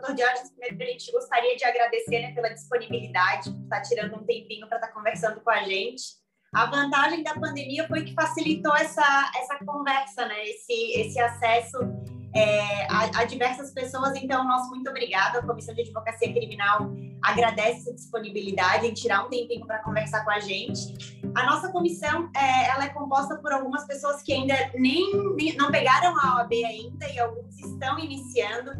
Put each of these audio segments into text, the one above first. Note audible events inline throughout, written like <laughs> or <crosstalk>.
doutor Diógenes, primeiro a gente gostaria de agradecer né, pela disponibilidade, por estar tirando um tempinho para estar conversando com a gente. A vantagem da pandemia foi que facilitou essa, essa conversa, né, esse, esse acesso é, a, a, diversas pessoas. Então, nosso muito obrigada. A Comissão de Advocacia Criminal agradece essa disponibilidade em tirar um tempinho para conversar com a gente. A nossa comissão é, ela é composta por algumas pessoas que ainda nem, nem não pegaram a OAB ainda e alguns estão iniciando.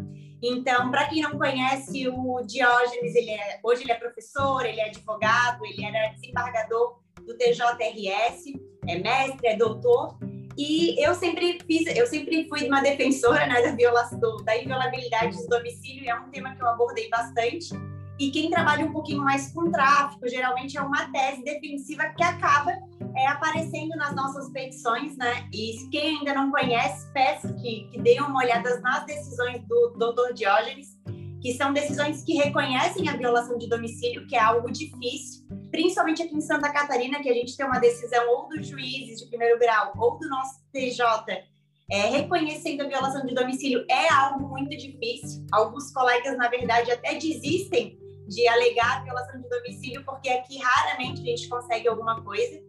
Então, para quem não conhece, o Diógenes, ele é, hoje ele é professor, ele é advogado, ele era desembargador do TJRS, é mestre, é doutor, e eu sempre fiz, eu sempre fui uma defensora né, da violação, da inviolabilidade do domicílio, é um tema que eu abordei bastante. E quem trabalha um pouquinho mais com tráfico, geralmente é uma tese defensiva que acaba é, aparecendo nas nossas petições, né? E quem ainda não conhece, peço que, que deem uma olhada nas decisões do doutor Diógenes, que são decisões que reconhecem a violação de domicílio, que é algo difícil, principalmente aqui em Santa Catarina, que a gente tem uma decisão ou dos juízes de primeiro grau ou do nosso TJ é, reconhecendo a violação de domicílio é algo muito difícil. Alguns colegas, na verdade, até desistem de alegar a violação de domicílio, porque aqui raramente a gente consegue alguma coisa.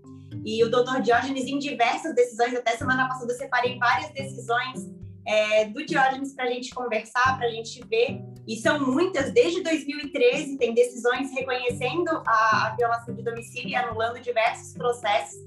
E o doutor Diógenes, em diversas decisões, até semana passada eu separei várias decisões é, do Diógenes para a gente conversar, para a gente ver e são muitas, desde 2013, tem decisões reconhecendo a, a violação de domicílio e anulando diversos processos.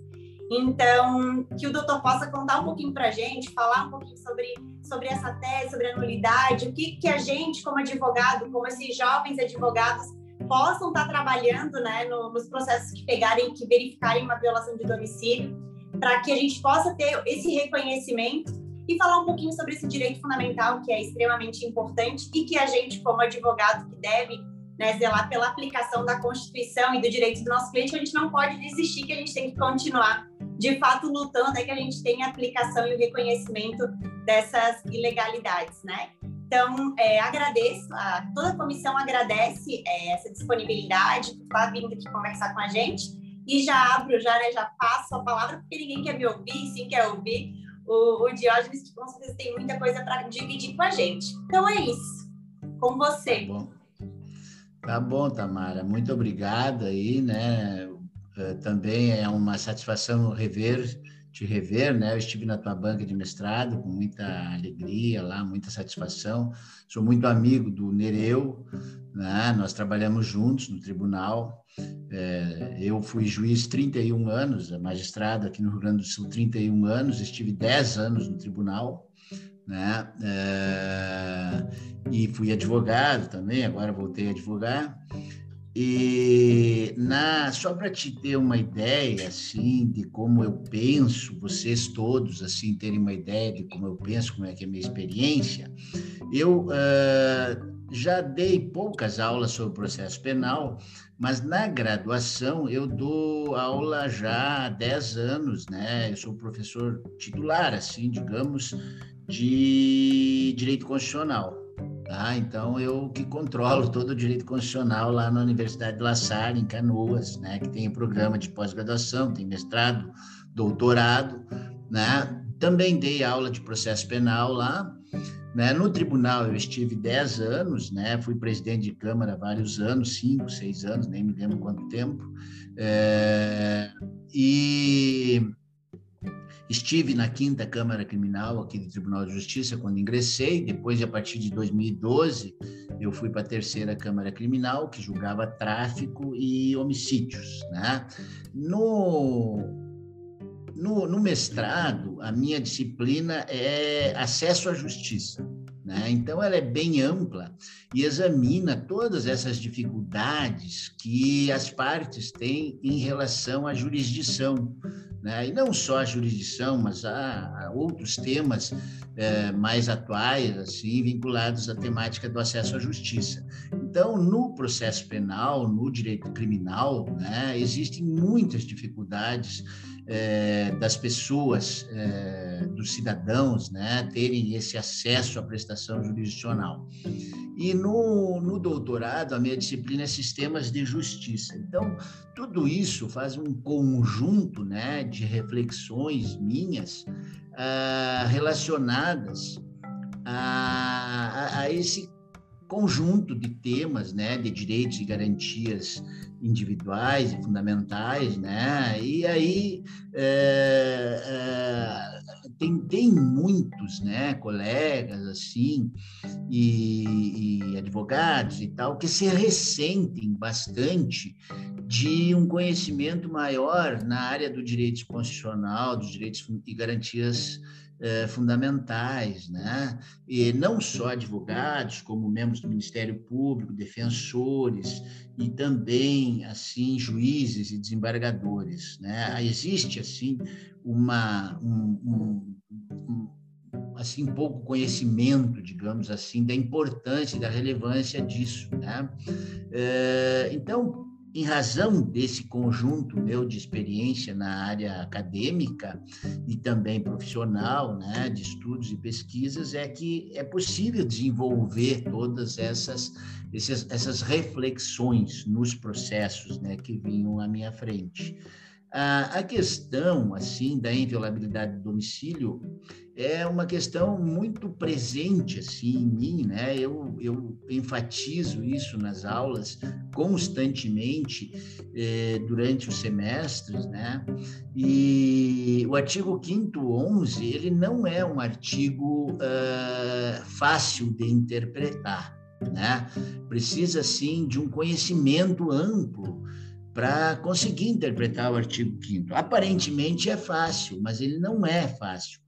Então, que o doutor possa contar um pouquinho para a gente, falar um pouquinho sobre, sobre essa tese, sobre a nulidade, o que, que a gente, como advogado, como esses jovens advogados, possam estar tá trabalhando né, no, nos processos que pegarem, que verificarem uma violação de domicílio, para que a gente possa ter esse reconhecimento e falar um pouquinho sobre esse direito fundamental que é extremamente importante e que a gente, como advogado que deve né, zelar pela aplicação da Constituição e do direito do nosso cliente, a gente não pode desistir, que a gente tem que continuar, de fato, lutando até que a gente tenha a aplicação e o reconhecimento dessas ilegalidades, né? Então, é, agradeço, a, toda a comissão agradece é, essa disponibilidade por estar vindo aqui conversar com a gente e já abro, já, né, já passo a palavra, porque ninguém quer me ouvir, sim quer ouvir o, o Diógenes, que com certeza tem muita coisa para dividir com a gente. Então é isso. Com você. Tá bom. Tá bom, Tamara. Muito obrigada aí, né? Eh, também é uma satisfação rever, te rever, né? Eu estive na tua banca de mestrado com muita alegria lá, muita satisfação. Sou muito amigo do Nereu, né? Nós trabalhamos juntos no tribunal é, eu fui juiz 31 anos, magistrado aqui no Rio Grande do Sul 31 anos, estive 10 anos no tribunal, né? É, e fui advogado também, agora voltei a advogar. E na, só para te ter uma ideia assim de como eu penso, vocês todos assim terem uma ideia de como eu penso, como é que é a minha experiência, eu uh, já dei poucas aulas sobre processo penal, mas na graduação eu dou aula já há 10 anos, né? Eu sou professor titular, assim, digamos, de direito constitucional. Tá? Então, eu que controlo todo o direito constitucional lá na Universidade de La Salle, em Canoas, né? que tem programa de pós-graduação, tem mestrado, doutorado. Né? Também dei aula de processo penal lá, né? No tribunal eu estive 10 anos, né? fui presidente de Câmara vários anos, 5, 6 anos, nem me lembro quanto tempo. É... E estive na quinta Câmara Criminal aqui do Tribunal de Justiça quando ingressei. Depois, a partir de 2012, eu fui para a terceira Câmara Criminal, que julgava tráfico e homicídios. Né? No no, no mestrado, a minha disciplina é acesso à justiça. Né? Então, ela é bem ampla e examina todas essas dificuldades que as partes têm em relação à jurisdição. Né? E não só a jurisdição, mas a, outros temas é, mais atuais, assim, vinculados à temática do acesso à justiça. Então, no processo penal, no direito criminal, né, existem muitas dificuldades é, das pessoas, é, dos cidadãos, né, terem esse acesso à prestação jurisdicional. E no, no doutorado, a minha disciplina é sistemas de justiça. Então, tudo isso faz um conjunto né, de reflexões minhas ah, relacionadas a, a, a esse conjunto de temas, né, de direitos e garantias individuais e fundamentais, né, e aí é, é, tem, tem muitos, né, colegas assim e, e advogados e tal que se ressentem bastante de um conhecimento maior na área do direito constitucional, dos direitos e garantias eh, fundamentais, né? E não só advogados, como membros do Ministério Público, defensores e também assim juízes e desembargadores, né? Existe assim uma um, um, um assim pouco conhecimento, digamos assim, da importância e da relevância disso, né? Eh, então em razão desse conjunto meu de experiência na área acadêmica e também profissional, né, de estudos e pesquisas, é que é possível desenvolver todas essas, essas, essas reflexões nos processos né, que vinham à minha frente. A, a questão, assim, da inviolabilidade do domicílio é uma questão muito presente assim em mim, né? Eu, eu enfatizo isso nas aulas constantemente eh, durante os semestres, né? E o artigo 5 11 ele não é um artigo uh, fácil de interpretar, né? Precisa sim de um conhecimento amplo para conseguir interpretar o artigo 5 Aparentemente é fácil, mas ele não é fácil.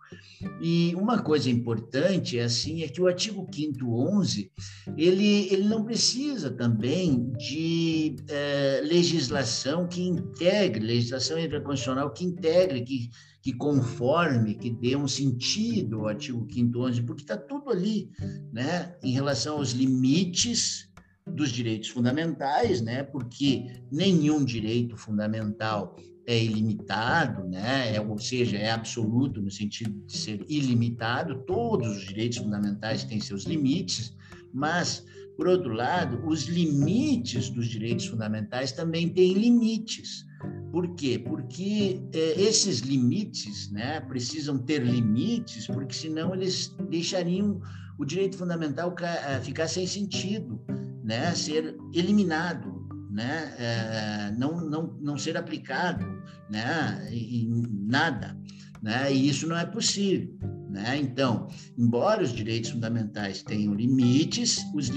E uma coisa importante é assim é que o artigo 5 11 ele, ele não precisa também de é, legislação que integre, legislação infraconstitucional que integre, que, que conforme, que dê um sentido ao artigo 5 11, porque está tudo ali, né, em relação aos limites dos direitos fundamentais, né, porque nenhum direito fundamental é ilimitado, né? É, ou seja, é absoluto no sentido de ser ilimitado, todos os direitos fundamentais têm seus limites, mas, por outro lado, os limites dos direitos fundamentais também têm limites. Por quê? Porque é, esses limites né, precisam ter limites, porque senão eles deixariam o direito fundamental ficar sem sentido, né, ser eliminado né, é, não, não, não ser aplicado né, em nada. Né, e isso não é possível. Né? Então, embora os direitos fundamentais tenham limites, os, uh,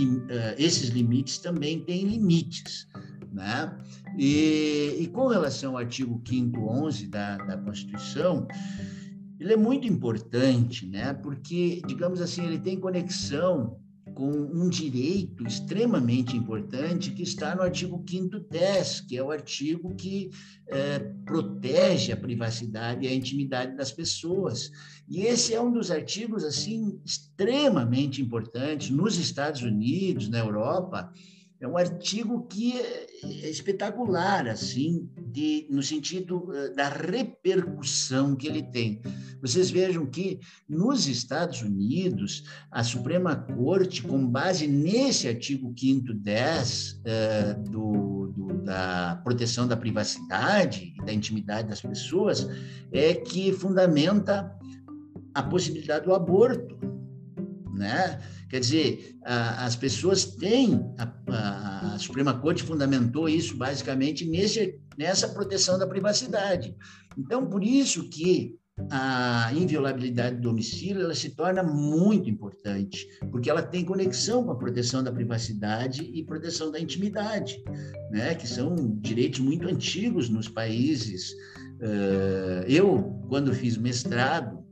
esses limites também têm limites. Né? E, e, com relação ao artigo 5 11 da, da Constituição, ele é muito importante, né? porque, digamos assim, ele tem conexão com um direito extremamente importante que está no artigo 5 10, que é o artigo que é, protege a privacidade e a intimidade das pessoas. E esse é um dos artigos assim extremamente importantes nos Estados Unidos, na Europa, é um artigo que é, espetacular, assim, de, no sentido eh, da repercussão que ele tem. Vocês vejam que nos Estados Unidos, a Suprema Corte, com base nesse artigo 5 10 uh, do, do, da proteção da privacidade e da intimidade das pessoas, é que fundamenta a possibilidade do aborto, né? Quer dizer, as pessoas têm, Suprema Corte fundamentou isso basicamente nesse, nessa proteção da privacidade. Então, por isso que a inviolabilidade do domicílio ela se torna muito importante, porque ela tem conexão com a proteção da privacidade e proteção da intimidade, né? que são direitos muito antigos nos países. Eu, quando fiz mestrado,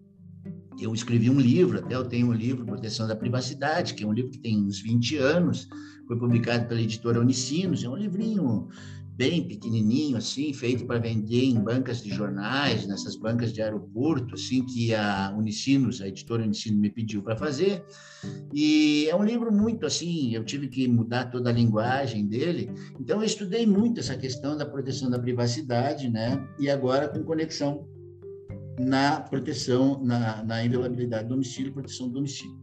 eu escrevi um livro, até eu tenho um livro, Proteção da Privacidade, que é um livro que tem uns 20 anos, foi publicado pela editora Unicinos, é um livrinho bem pequenininho, assim, feito para vender em bancas de jornais, nessas bancas de aeroporto, assim, que a Unicinos, a editora Unicinos me pediu para fazer. E é um livro muito, assim, eu tive que mudar toda a linguagem dele. Então, eu estudei muito essa questão da proteção da privacidade, né? E agora com conexão na proteção, na, na inviolabilidade do domicílio, proteção do domicílio.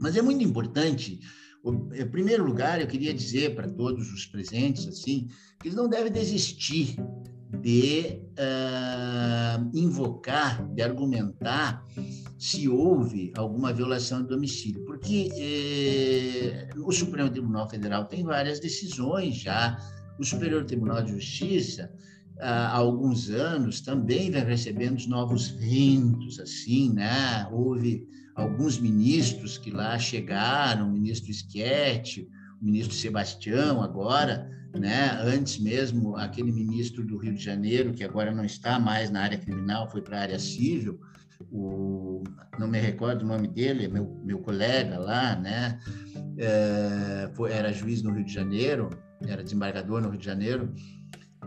Mas é muito importante, em primeiro lugar, eu queria dizer para todos os presentes, assim, que eles não devem desistir de uh, invocar, de argumentar se houve alguma violação de domicílio, porque eh, o Supremo Tribunal Federal tem várias decisões já, o Superior Tribunal de Justiça há alguns anos também vem recebendo novos ventos, assim, né? Houve alguns ministros que lá chegaram, o ministro Schietti, o ministro Sebastião agora, né? Antes mesmo aquele ministro do Rio de Janeiro que agora não está mais na área criminal, foi para a área civil, o não me recordo o nome dele, meu meu colega lá, né? É, foi, era juiz no Rio de Janeiro, era desembargador no Rio de Janeiro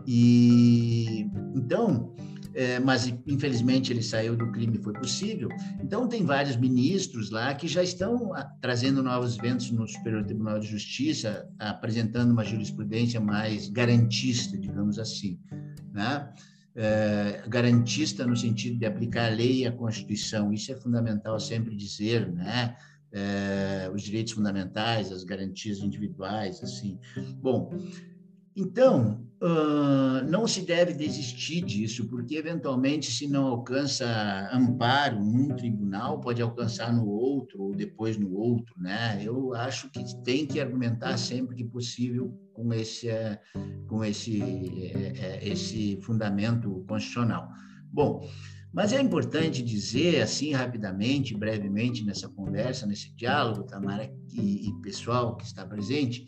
e então, é, mas infelizmente ele saiu do crime, foi possível. Então tem vários ministros lá que já estão ah, trazendo novos ventos no Superior Tribunal de Justiça, apresentando uma jurisprudência mais garantista, digamos assim, né? É, garantista no sentido de aplicar a lei e a Constituição. Isso é fundamental sempre dizer, né? É, os direitos fundamentais, as garantias individuais, assim. Bom, então, uh, não se deve desistir disso, porque eventualmente, se não alcança amparo num tribunal, pode alcançar no outro ou depois no outro, né? Eu acho que tem que argumentar sempre que possível com esse, com esse, eh, eh, esse fundamento constitucional. Bom, mas é importante dizer, assim, rapidamente, brevemente, nessa conversa, nesse diálogo, Tamara e, e pessoal que está presente,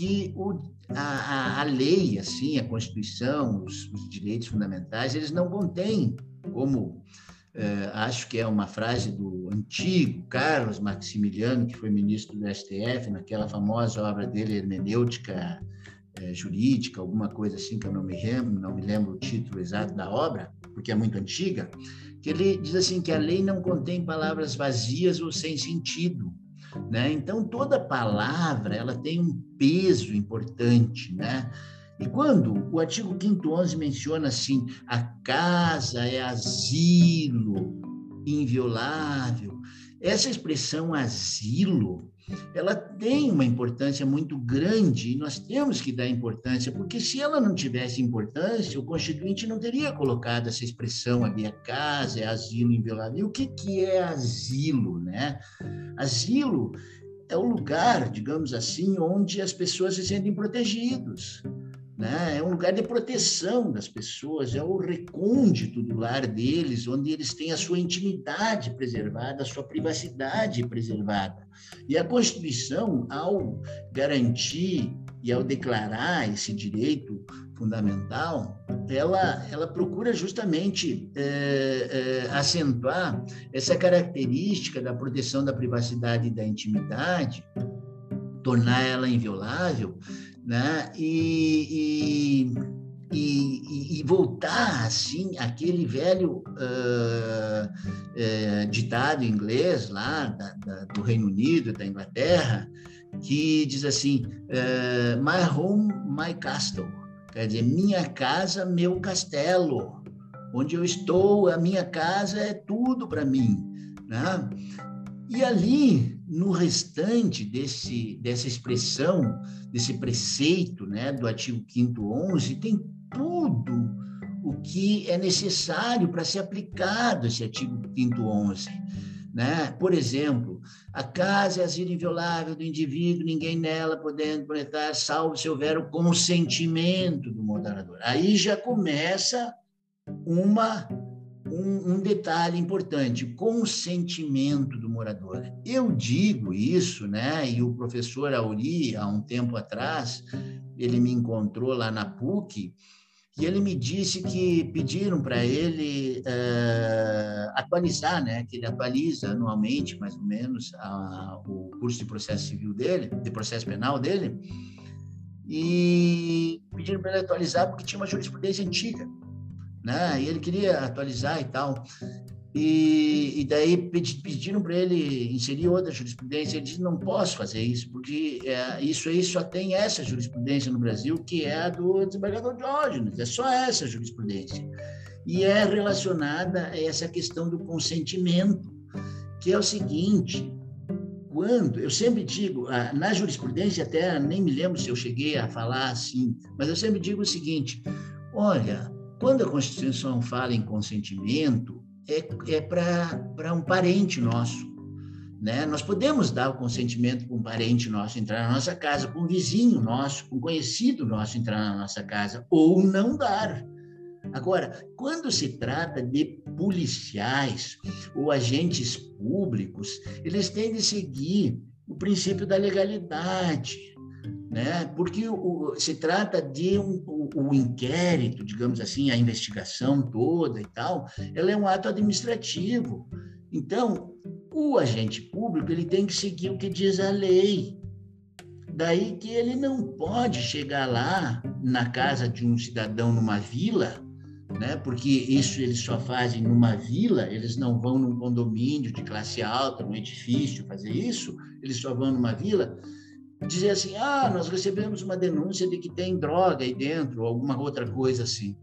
que o, a, a, lei, assim, a Constituição, os, os, direitos fundamentais, eles não contêm, como eh, acho que é uma frase do antigo Carlos Maximiliano, que foi ministro do STF, naquela famosa obra dele, Hermenêutica eh, Jurídica, alguma coisa assim, que eu não me lembro, não me lembro o título exato da obra, porque é muito antiga, que ele diz assim que a lei não contém palavras vazias ou sem sentido, né? Então toda palavra ela tem um peso importante, né? E quando o artigo 511 menciona assim, a casa é asilo inviolável, essa expressão asilo ela tem uma importância muito grande e nós temos que dar importância, porque se ela não tivesse importância, o Constituinte não teria colocado essa expressão a casa é asilo inviolável. E o que, que é asilo, né? Asilo é o lugar, digamos assim, onde as pessoas se sentem protegidos, né? É um lugar de proteção das pessoas, é o recôndito do lar deles, onde eles têm a sua intimidade preservada, a sua privacidade preservada. E a Constituição, ao garantir e ao declarar esse direito fundamental, ela, ela procura justamente é, é, acentuar essa característica da proteção da privacidade e da intimidade, tornar ela inviolável, né? E, e, e, e voltar assim aquele velho uh, uh, ditado inglês lá da, da, do Reino Unido, da Inglaterra, que diz assim: uh, "My home, my castle", quer dizer, minha casa, meu castelo. Onde eu estou, a minha casa é tudo para mim, né? E ali no restante desse, dessa expressão, desse preceito né, do artigo 5 11, tem tudo o que é necessário para ser aplicado esse artigo 5 11. Né? Por exemplo, a casa é asilo inviolável do indivíduo, ninguém nela podendo proletar, salvo se houver o consentimento do moderador. Aí já começa uma um, um, detalhe importante, consentimento do morador. Eu digo isso, né? E o professor Auri, há um tempo atrás, ele me encontrou lá na PUC e ele me disse que pediram para ele uh, atualizar, né? Que ele atualiza anualmente, mais ou menos, a, o curso de processo civil dele, de processo penal dele, e pediram para ele atualizar porque tinha uma jurisprudência antiga né? E ele queria atualizar e tal. E, e daí pediram para ele inserir outra jurisprudência. Ele disse: não posso fazer isso, porque é, isso aí só tem essa jurisprudência no Brasil, que é a do desembargador Diógenes, é só essa jurisprudência. E é relacionada a essa questão do consentimento, que é o seguinte: quando, eu sempre digo, na jurisprudência, até nem me lembro se eu cheguei a falar assim, mas eu sempre digo o seguinte: olha, quando a Constituição fala em consentimento, é, é para um parente nosso. Né? Nós podemos dar o consentimento para um parente nosso entrar na nossa casa, para um vizinho nosso, para um conhecido nosso entrar na nossa casa, ou não dar. Agora, quando se trata de policiais ou agentes públicos, eles têm de seguir o princípio da legalidade, né? Porque o, se trata de um, o, o, inquérito, digamos assim, a investigação toda e tal, ela é um ato administrativo. Então, o agente público ele tem que seguir o que diz a lei. Daí que ele não pode chegar lá na casa de um cidadão numa vila, né? Porque isso eles só fazem numa vila, eles não vão num condomínio de classe alta, num edifício fazer isso, eles só vão numa vila dizer assim: "Ah, nós recebemos uma denúncia de que tem droga aí dentro, ou alguma outra coisa assim.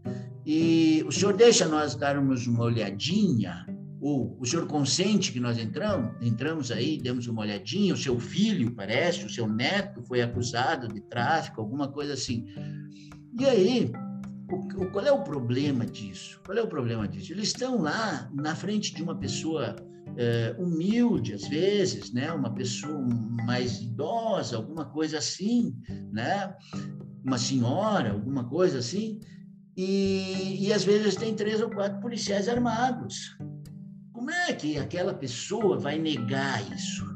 E o senhor deixa nós darmos uma olhadinha?" o, o senhor consente que nós entramos, entramos aí, demos uma olhadinha, o seu filho, parece, o seu neto foi acusado de tráfico, alguma coisa assim. E aí, o, qual é o problema disso? Qual é o problema disso? Eles estão lá na frente de uma pessoa é, humilde, às vezes, né? uma pessoa mais idosa, alguma coisa assim, né? uma senhora, alguma coisa assim, e, e às vezes tem três ou quatro policiais armados. Como é que aquela pessoa vai negar isso?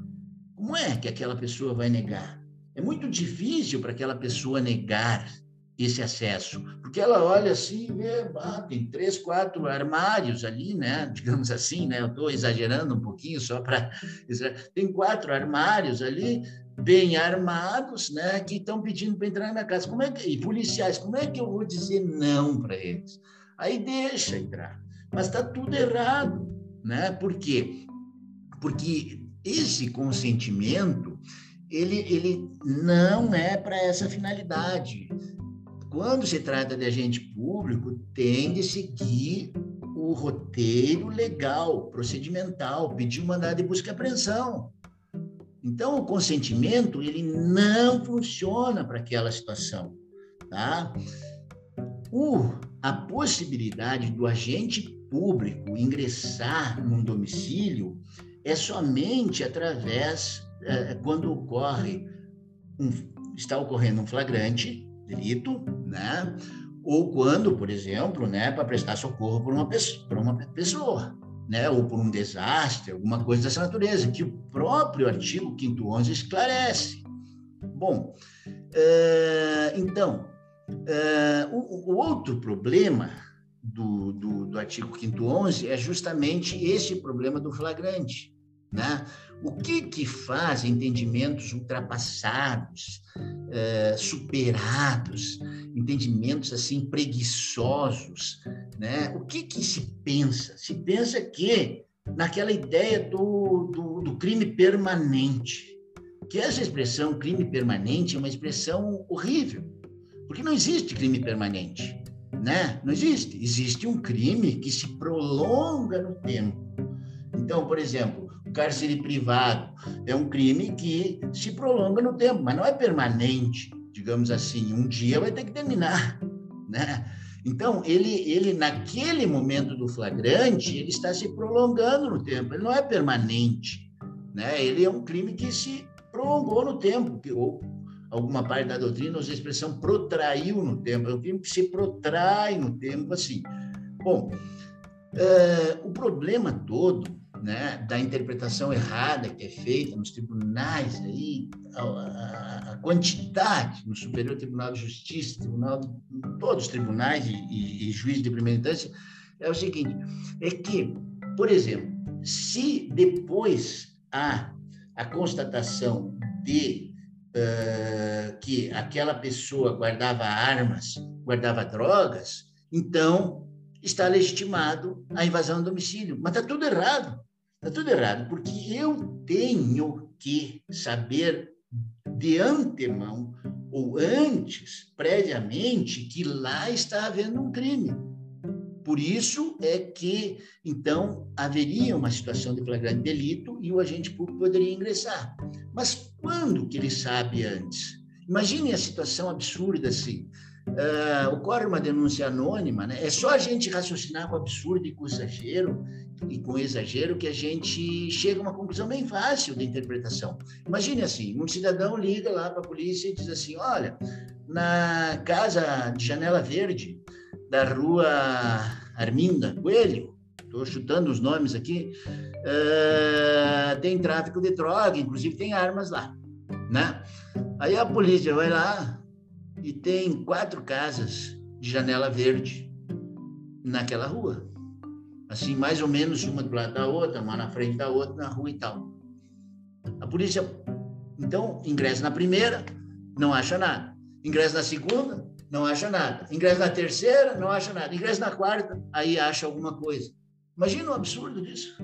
Como é que aquela pessoa vai negar? É muito difícil para aquela pessoa negar esse acesso, porque ela olha assim e vê, ah, tem três, quatro armários ali, né? <laughs> Digamos assim, né? Eu estou exagerando um pouquinho só para. <laughs> Tem quatro armários ali, bem armados, né? Que estão pedindo para entrar na minha casa. Como é que... E policiais, como é que eu vou dizer não para eles? Aí deixa entrar. Mas está tudo errado né? Por quê? Porque esse consentimento ele, ele não é para essa finalidade. Quando se trata de agente público, tem de seguir o roteiro legal, procedimental, pedir um mandado de busca e apreensão. Então, o consentimento ele não funciona para aquela situação, tá? O, a possibilidade do agente público ingressar num domicílio é somente através é, quando ocorre um, está ocorrendo um flagrante delito, né? Ou quando, por exemplo, né, para prestar socorro por uma pessoa, uma pessoa, né, ou por um desastre, alguma coisa dessa natureza, que o próprio artigo 511 esclarece. Bom, é, então, é, o, o outro problema do, do, do artigo 511 é justamente esse problema do flagrante. Né? O que, que faz entendimentos ultrapassados, eh, superados, entendimentos assim preguiçosos? Né? O que, que se pensa? Se pensa que naquela ideia do, do, do crime permanente, que essa expressão crime permanente é uma expressão horrível, porque não existe crime permanente né? Não existe. Existe um crime que se prolonga no tempo. Então, por exemplo, cárcere privado é um crime que se prolonga no tempo, mas não é permanente, digamos assim. Um dia vai ter que terminar, <laughs> né? Então, ele, ele naquele momento do flagrante, ele está se prolongando no tempo, ele não é permanente, né? Ele é um crime que se prolongou no tempo, que, ou alguma parte da doutrina usa a expressão protraiu no tempo, é um crime que se protrai no tempo assim. Bom, é, o problema todo né, da interpretação errada que é feita nos tribunais, aí, a, a quantidade no Superior Tribunal de Justiça, tribunal, todos os tribunais e, e, e juízes de primeira instância, é o seguinte, é que, por exemplo, se depois há a constatação de uh, que aquela pessoa guardava armas, guardava drogas, então está legitimado a invasão do domicílio. Mas está tudo errado. Está tudo errado, porque eu tenho que saber de antemão ou antes, previamente, que lá está havendo um crime. Por isso é que, então, haveria uma situação de flagrante delito e o agente público poderia ingressar. Mas quando que ele sabe antes? Imagine a situação absurda assim. Uh, ocorre uma denúncia anônima, né? É só a gente raciocinar com absurdo e com exagero e com exagero que a gente chega a uma conclusão bem fácil de interpretação. Imagine assim, um cidadão liga lá para a polícia e diz assim, olha, na casa de Janela Verde da rua Arminda Coelho, estou chutando os nomes aqui, uh, tem tráfico de droga, inclusive tem armas lá, né? Aí a polícia vai lá e tem quatro casas de janela verde naquela rua. Assim, mais ou menos uma do lado da outra, uma na frente da outra, na rua e tal. A polícia, então, ingressa na primeira, não acha nada. Ingressa na segunda, não acha nada. Ingressa na terceira, não acha nada. Ingressa na quarta, aí acha alguma coisa. Imagina um absurdo disso.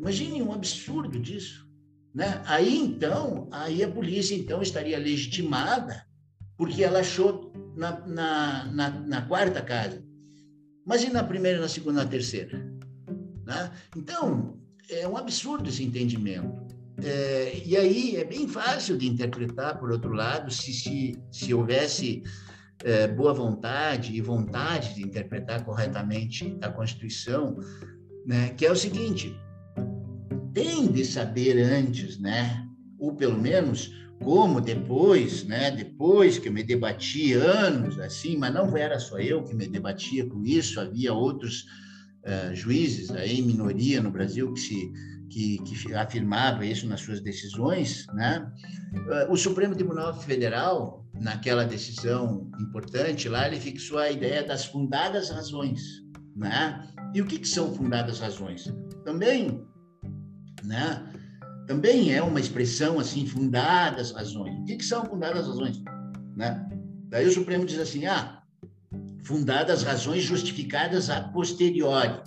Imagine um absurdo disso. Né? Aí então, aí a polícia então estaria legitimada porque ela achou na, na, na, na quarta casa. Mas e na primeira, na segunda, na terceira? Né? Então, é um absurdo esse entendimento. É, e aí é bem fácil de interpretar, por outro lado, se, se, se houvesse é, boa vontade e vontade de interpretar corretamente a Constituição, né, que é o seguinte: tem de saber antes, né, ou pelo menos como depois, né, depois que eu me debati anos assim, mas não era só eu que me debatia com isso, havia outros uh, juízes aí, minoria no Brasil, que se que, que afirmava isso nas suas decisões, né? Uh, o Supremo Tribunal Federal, naquela decisão importante lá, ele fixou a ideia das fundadas razões, né? E o que, que são fundadas razões? Também, né? Também é uma expressão assim, fundadas razões. O que, que são fundadas razões? Né? Daí o Supremo diz assim, ah, fundadas razões justificadas a posteriori.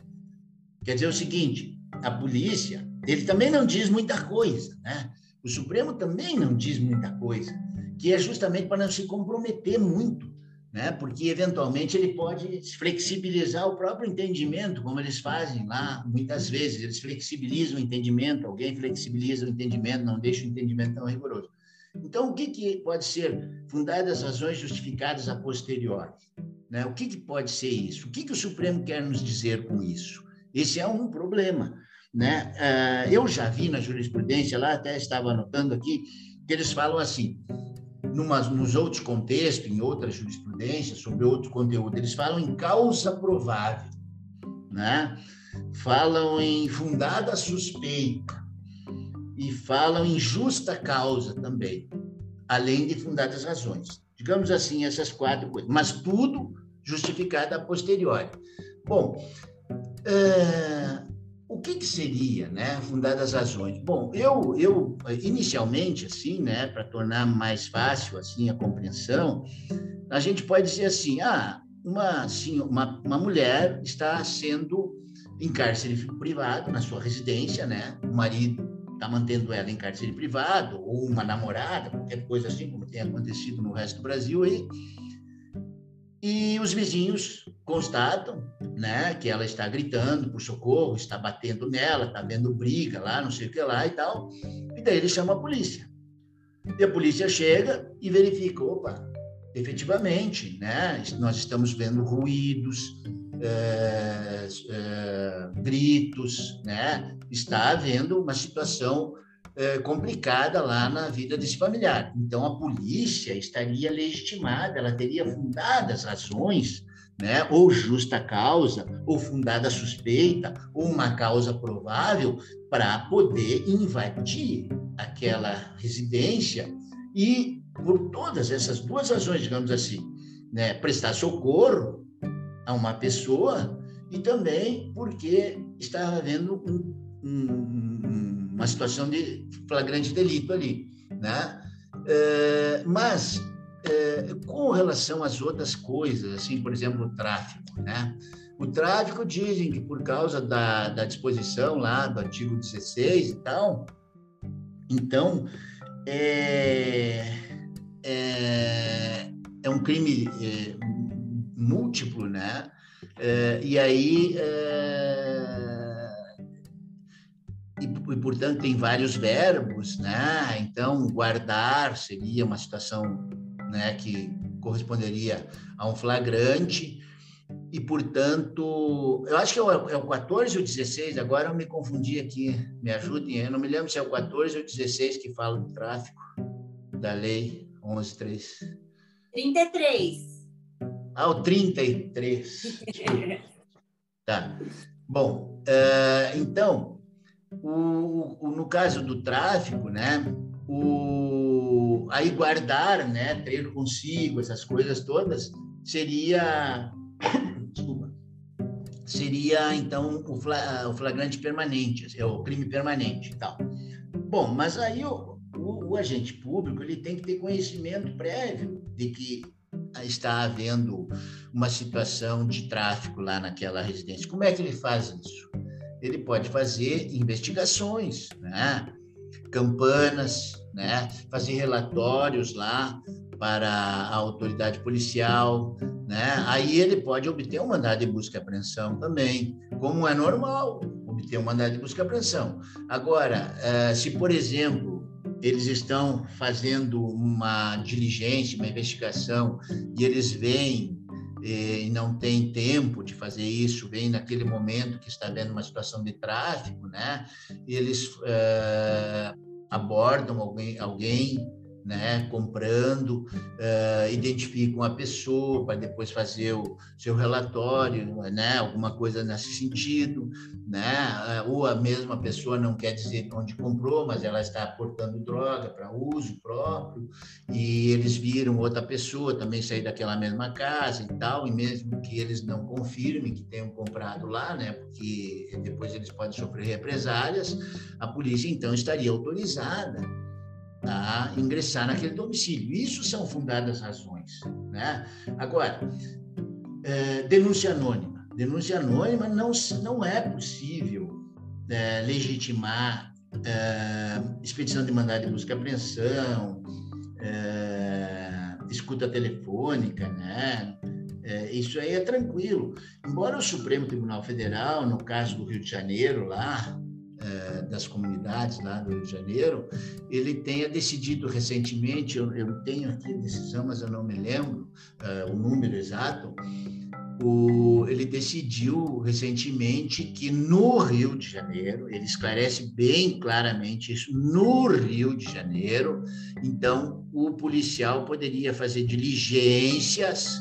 Quer dizer o seguinte, a polícia, ele também não diz muita coisa, né? O Supremo também não diz muita coisa, que é justamente para não se comprometer muito né? porque eventualmente ele pode flexibilizar o próprio entendimento, como eles fazem lá, muitas vezes, eles flexibilizam o entendimento, alguém flexibiliza o entendimento, não deixa o entendimento tão rigoroso. Então, o que, que pode ser fundadas razões justificadas a posteriori? Né? O que, que pode ser isso? O que, que o Supremo quer nos dizer com isso? Esse é um problema. Né? Uh, eu já vi na jurisprudência, lá até estava anotando aqui, que eles falam assim: nos outros contextos, em outras jurisprudências, sobre outro conteúdo, eles falam em causa provável, né? falam em fundada suspeita e falam em justa causa também, além de fundadas razões. Digamos assim, essas quatro coisas, mas tudo justificado a posteriori. Bom, é, o que, que, seria, né, fundadas razões? Bom, eu, eu inicialmente, assim, né, para tornar mais fácil assim a compreensão, a gente pode dizer assim, ah, uma, assim, uma, uma mulher está sendo em cárcere privado na sua residência, né? O marido está mantendo ela em cárcere privado ou uma namorada, qualquer coisa assim, como tem acontecido no resto do Brasil aí. E os vizinhos constatam, né, que ela está gritando por socorro, está batendo nela, está vendo briga lá, não sei o que lá e tal. E daí ele chama a polícia. E a polícia chega e verifica, opa, efetivamente, né, nós estamos vendo ruídos, é, é, gritos, né, está havendo uma situação é, complicada lá na vida desse familiar. Então, a polícia estaria legitimada, ela teria fundadas razões, né, ou justa causa, ou fundada suspeita, ou uma causa provável para poder invadir aquela residência e, por todas essas duas razões, digamos assim, né, prestar socorro a uma pessoa e também porque estava havendo um, um, uma situação de flagrante delito ali, né? É, mas é, com relação às outras coisas, assim, por exemplo, o tráfico, né? O tráfico dizem que por causa da, da disposição lá do artigo 16 e tal, então é, é, é um crime é, múltiplo, né? É, e aí e, e, portanto, tem vários verbos, né? Então, guardar seria uma situação né, que corresponderia a um flagrante e, portanto, eu acho que é o, é o 14 ou 16, agora eu me confundi aqui, me ajudem, eu não me lembro se é o 14 ou 16 que fala do tráfico da lei 11.3. 33. Ah, o 33. <laughs> tá. Bom, uh, então, o, o, no caso do tráfico, né, o, aí guardar, né, ter consigo essas coisas todas, seria <coughs> desculpa, seria então o, flagrante permanente, é o crime permanente e tal. Bom, mas aí o, o, o, agente público ele tem que ter conhecimento prévio de que está havendo uma situação de tráfico lá naquela residência. Como é que ele faz isso? Ele pode fazer investigações, né? campanas, né? fazer relatórios lá para a autoridade policial, né? Aí ele pode obter um mandado de busca e apreensão também, como é normal obter um mandado de busca e apreensão. Agora, eh, se por exemplo eles estão fazendo uma diligência, uma investigação e eles veem e não tem tempo de fazer isso, vem naquele momento que está havendo uma situação de tráfico, né? Eles uh, abordam alguém, alguém né, comprando, uh, identificam a pessoa para depois fazer o seu relatório, né, alguma coisa nesse sentido, né, ou a mesma pessoa não quer dizer onde comprou, mas ela está aportando droga para uso próprio, e eles viram outra pessoa também sair daquela mesma casa e tal, e mesmo que eles não confirmem que tenham comprado lá, né, porque depois eles podem sofrer represálias, a polícia então estaria autorizada a ingressar naquele domicílio. Isso são fundadas razões. Né? Agora, é, denúncia anônima. Denúncia anônima não, não é possível é, legitimar é, expedição de mandado de busca e apreensão, é, escuta telefônica, né? É, isso aí é tranquilo. Embora o Supremo Tribunal Federal, no caso do Rio de Janeiro, lá, é, das comunidades lá do Rio de Janeiro, ele tenha decidido recentemente, eu, eu tenho aqui a decisão, mas eu não me lembro uh, o número exato, o, ele decidiu recentemente que no Rio de Janeiro, ele esclarece bem claramente isso, no Rio de Janeiro, então o policial poderia fazer diligências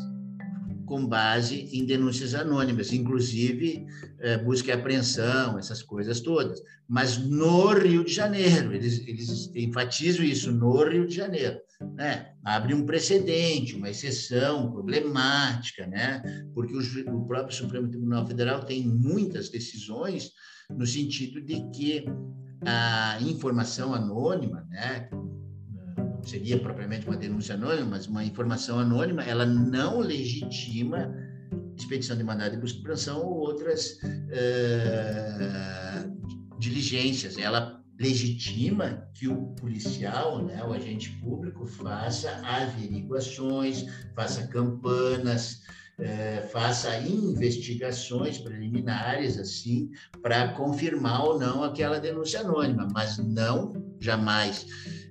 com base em denúncias anônimas, inclusive é, busca e apreensão, essas coisas todas. Mas no Rio de Janeiro, eles, eles enfatizam isso, no Rio de Janeiro. Né? Abre um precedente, uma exceção problemática, né? porque o, o próprio Supremo Tribunal Federal tem muitas decisões no sentido de que a informação anônima, né, seria propriamente uma denúncia anônima, mas uma informação anônima, ela não legitima expedição de mandado de busca e apreensão ou outras uh, diligências. Ela legitima que o policial, né, o agente público, faça averiguações, faça campanas, é, faça investigações preliminares, assim, para confirmar ou não aquela denúncia anônima, mas não jamais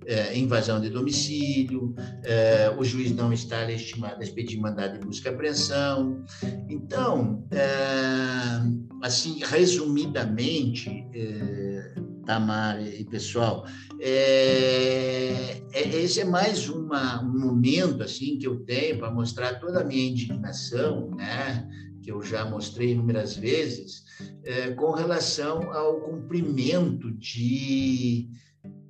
é, invasão de domicílio, é, o juiz não está legitimado a expedir mandado de busca e apreensão. Então, é, assim, resumidamente, é, Tamar e pessoal, é, é, esse é mais uma, um momento assim que eu tenho para mostrar toda a minha indignação, né? que eu já mostrei inúmeras vezes, é, com relação ao cumprimento de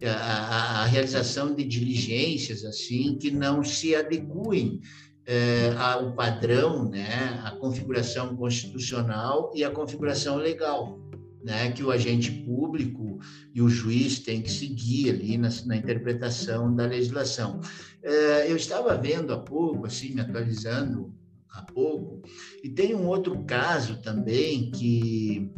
a, a, realização de diligências assim que não se adequem é, ao padrão, né, a configuração constitucional e a configuração legal, né, que o agente público e o juiz têm que seguir ali na, na interpretação da legislação. É, eu estava vendo há pouco, assim, me atualizando há pouco, e tem um outro caso também que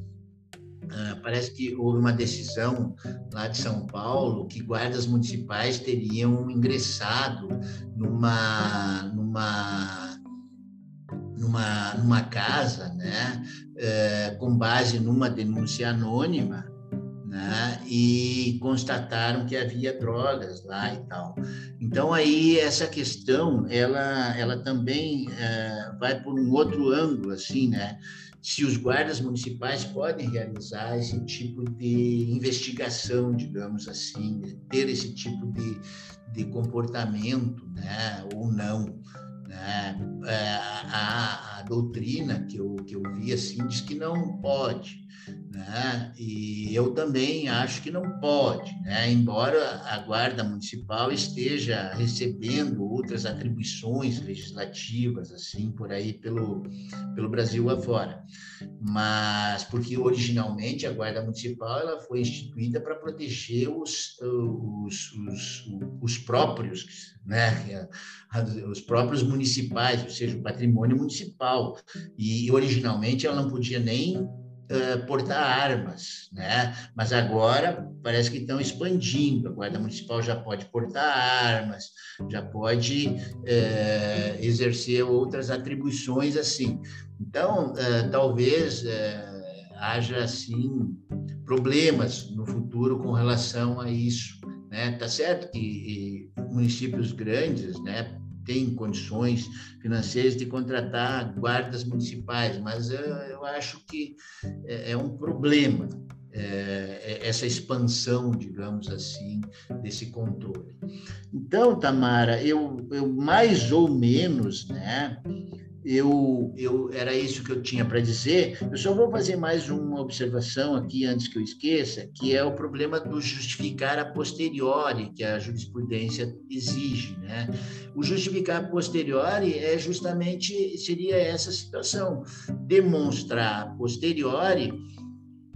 parece que houve uma decisão lá de São Paulo que guardas municipais teriam ingressado numa numa numa, numa casa, né, uh, com base numa denúncia anônima, né? E constataram que havia drogas lá e tal. Então aí essa questão, ela, ela também é, vai por um outro ângulo, assim, né? Se os guardas municipais podem realizar esse tipo de investigação, digamos assim, ter esse tipo de, de comportamento, né? Ou não. Né? É, a, a, doutrina que eu, que eu vi assim diz que não pode, né? E eu também acho que não pode, né? Embora a Guarda Municipal esteja recebendo outras atribuições legislativas assim por aí pelo pelo Brasil afora, mas porque originalmente a Guarda Municipal ela foi instituída para proteger os, os, os, os próprios, né? Os próprios municipais, ou seja, o patrimônio municipal. E originalmente ela não podia nem uh, portar armas, né? Mas agora parece que estão expandindo. A Guarda Municipal já pode portar armas, já pode uh, exercer outras atribuições assim. Então, uh, talvez haja assim problemas no futuro com relação a isso, né? Tá certo que municípios grandes, né, tem condições financeiras de contratar guardas municipais, mas eu, eu acho que é, é um problema é, é, essa expansão, digamos assim, desse controle. Então, Tamara, eu, eu mais ou menos, né, eu, eu era isso que eu tinha para dizer. Eu só vou fazer mais uma observação aqui antes que eu esqueça, que é o problema do justificar a posteriori que a jurisprudência exige, né? O justificar a posteriori é justamente seria essa situação, demonstrar a posteriori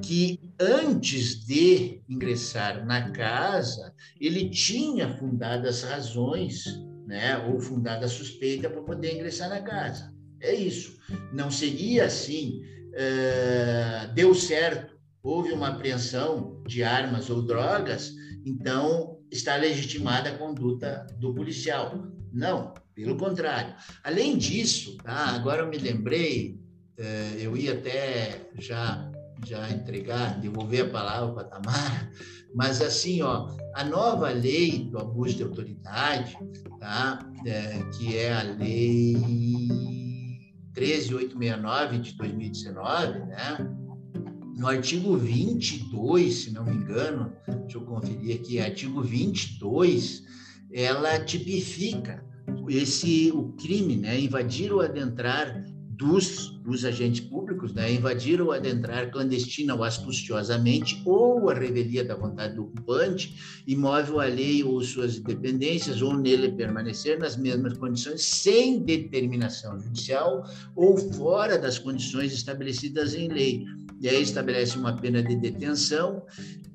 que antes de ingressar na casa, ele tinha fundadas razões, né, ou fundada suspeita para poder ingressar na casa. É isso. Não seria assim, uh, deu certo, houve uma apreensão de armas ou drogas, então está legitimada a conduta do policial. Não, pelo contrário. Além disso, tá, agora eu me lembrei, uh, eu ia até já já entregar, devolver a palavra para a Tamara, mas assim, ó, a nova lei do abuso de autoridade, tá? É, que é a lei 13869 de 2019, né? No artigo 22, se não me engano, deixa eu conferir aqui, artigo 22, ela tipifica esse o crime, né, invadir ou adentrar dos, dos agentes públicos, né, invadir ou adentrar clandestina ou astuciosamente ou a revelia da vontade do ocupante, imóvel alheio ou suas dependências, ou nele permanecer nas mesmas condições, sem determinação judicial ou fora das condições estabelecidas em lei. E aí estabelece uma pena de detenção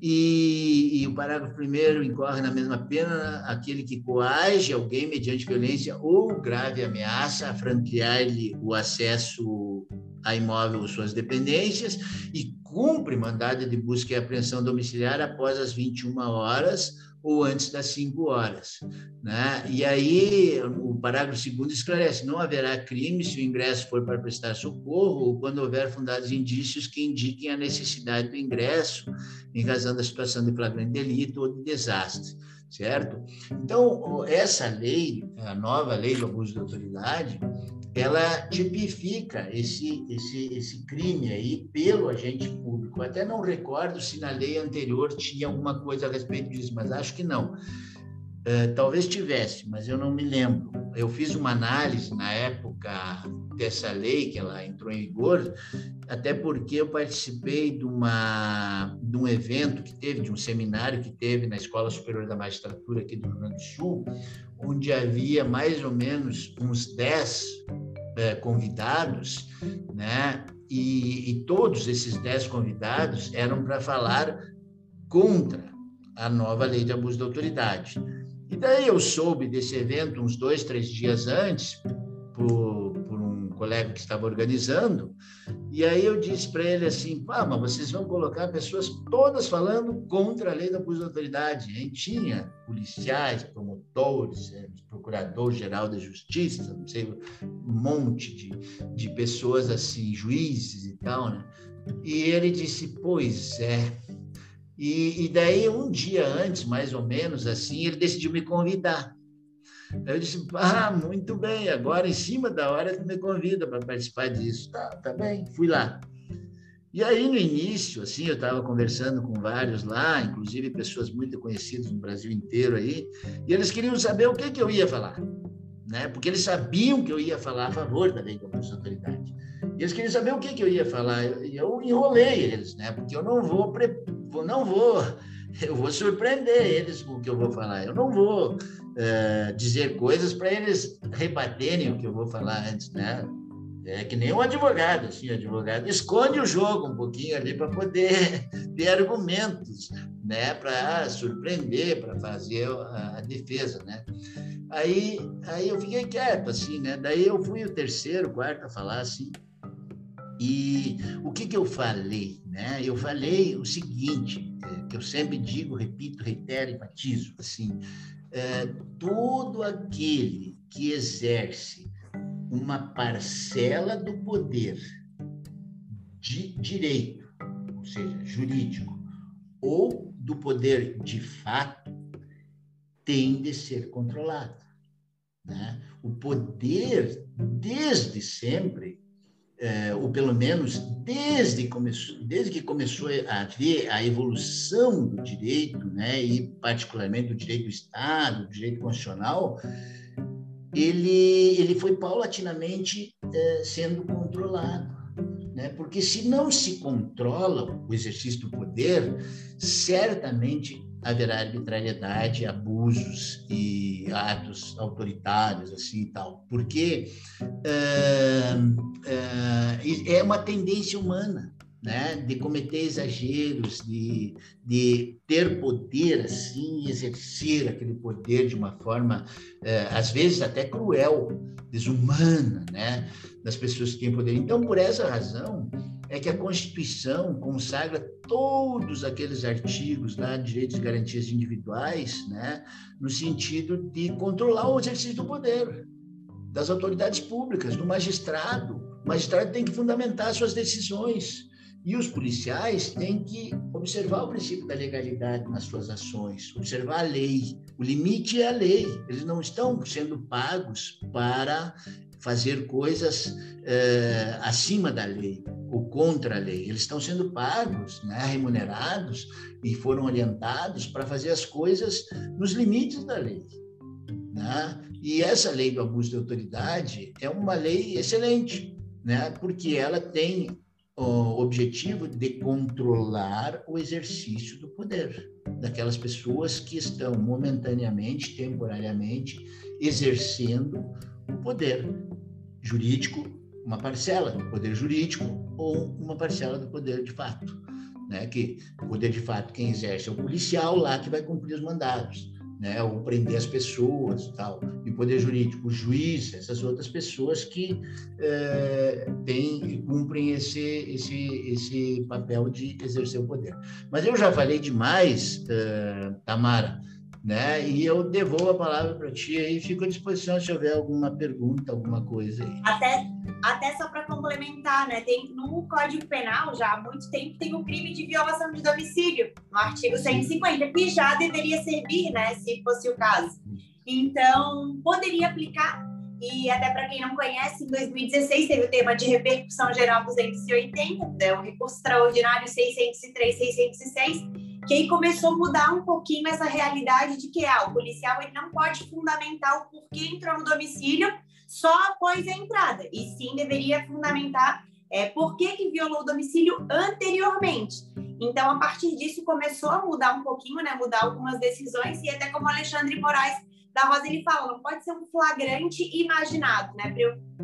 e, e, o parágrafo primeiro incorre na mesma pena aquele que coage alguém mediante violência ou grave ameaça a franquear-lhe o acesso a imóvel ou suas dependências e cumpre mandado de busca e apreensão domiciliar após as 21 horas ou antes das 5 horas. Né? E aí, o parágrafo segundo esclarece: não haverá crime se o ingresso for para prestar socorro ou quando houver fundados indícios que indiquem a necessidade do ingresso em razão da situação de flagrante delito ou de desastre, certo? Então, essa lei, a nova lei do abuso de autoridade, ela tipifica esse, esse, esse crime aí pelo agente público. Até não recordo se na lei anterior tinha alguma coisa a respeito disso, mas acho que não. Uh, talvez tivesse, mas eu não me lembro. Eu fiz uma análise na época dessa lei que ela entrou em vigor, até porque eu participei de, uma, de um evento que teve, de um seminário que teve na Escola Superior da Magistratura aqui do Rio Grande do Sul, onde havia mais ou menos uns 10 é, convidados, né? E, e todos esses 10 convidados eram para falar contra a nova lei de abuso de autoridade. E daí eu soube desse evento uns dois, três dias antes, por, colega que estava organizando, e aí eu disse para ele assim, ah, mas vocês vão colocar pessoas todas falando contra a lei da autoridade. Gente tinha policiais, promotores, é, procurador-geral da justiça, não sei, um monte de, de pessoas assim, juízes e tal, né? E ele disse, pois é. E, e daí, um dia antes, mais ou menos assim, ele decidiu me convidar. Eu disse, ah, muito bem, agora em cima da hora tu me convida para participar disso. Tá, tá bem, fui lá. E aí, no início, assim, eu estava conversando com vários lá, inclusive pessoas muito conhecidas no Brasil inteiro aí, e eles queriam saber o que, que eu ia falar, né? Porque eles sabiam que eu ia falar a favor da lei da autoridade. E eles queriam saber o que, que eu ia falar. E eu enrolei eles, né? Porque eu não vou, não vou, <laughs> eu vou surpreender eles com o que eu vou falar. Eu não vou é, dizer coisas para eles rebaterem o que eu vou falar antes, né? É que nem um advogado, assim, o advogado esconde o jogo um pouquinho ali para poder <laughs> ter argumentos, né, para surpreender, para fazer a, a, defesa, né? Aí, aí eu fiquei quieto, assim, né? Daí eu fui o terceiro, quarto a falar, assim. E o que que eu falei, né? Eu falei o seguinte, é, que eu sempre digo, repito, reitero, enfatizo, assim, é, todo aquele que exerce uma parcela do poder de direito, ou seja, jurídico, ou do poder de fato, tem de ser controlado. Né? O poder, desde sempre, é, ou pelo menos desde, desde que começou a haver a evolução do direito, né, e particularmente do direito do Estado, do direito constitucional, ele, ele foi paulatinamente é, sendo controlado. Né? Porque se não se controla o exercício do poder, certamente haverá arbitrariedade, abusos e atos autoritários, assim e tal. Porque é, é, é uma tendência humana né, de cometer exageros, de, de ter poder assim, exercer aquele poder de uma forma, é, às vezes até cruel, desumana, né, das pessoas que têm poder. Então, por essa razão, é que a Constituição consagra todos aqueles artigos de direitos e garantias individuais, né, no sentido de controlar o exercício do poder das autoridades públicas, do magistrado. O magistrado tem que fundamentar suas decisões e os policiais têm que observar o princípio da legalidade nas suas ações, observar a lei. O limite é a lei. Eles não estão sendo pagos para fazer coisas é, acima da lei ou contra a lei. Eles estão sendo pagos, né, remunerados e foram orientados para fazer as coisas nos limites da lei. Né? E essa lei do abuso de autoridade é uma lei excelente, né? porque ela tem o objetivo de controlar o exercício do poder daquelas pessoas que estão momentaneamente, temporariamente, exercendo o poder jurídico, uma parcela do poder jurídico ou uma parcela do poder de fato. Né? Que o poder de fato quem exerce é o policial lá que vai cumprir os mandados né, ou prender as pessoas e tal. E o poder jurídico, o juiz, essas outras pessoas que é, têm, cumprem esse, esse, esse papel de exercer o poder. Mas eu já falei demais, uh, Tamara, né? E eu devolvo a palavra para ti aí, fico à disposição se houver alguma pergunta, alguma coisa aí. Até, até só para complementar, né? Tem no Código Penal já há muito tempo tem o crime de violação de domicílio, no artigo 150, que já deveria servir, né? Se fosse o caso. Então, poderia aplicar e até para quem não conhece, em 2016 teve o tema de repercussão geral 280, né, o recurso extraordinário 603, 606, que aí começou a mudar um pouquinho essa realidade de que ah, o policial ele não pode fundamentar o porquê entrou no domicílio só após a entrada, e sim deveria fundamentar é, por que, que violou o domicílio anteriormente. Então, a partir disso, começou a mudar um pouquinho, né? Mudar algumas decisões, e até como Alexandre Moraes da Rosa ele fala, não pode ser um flagrante imaginado, né?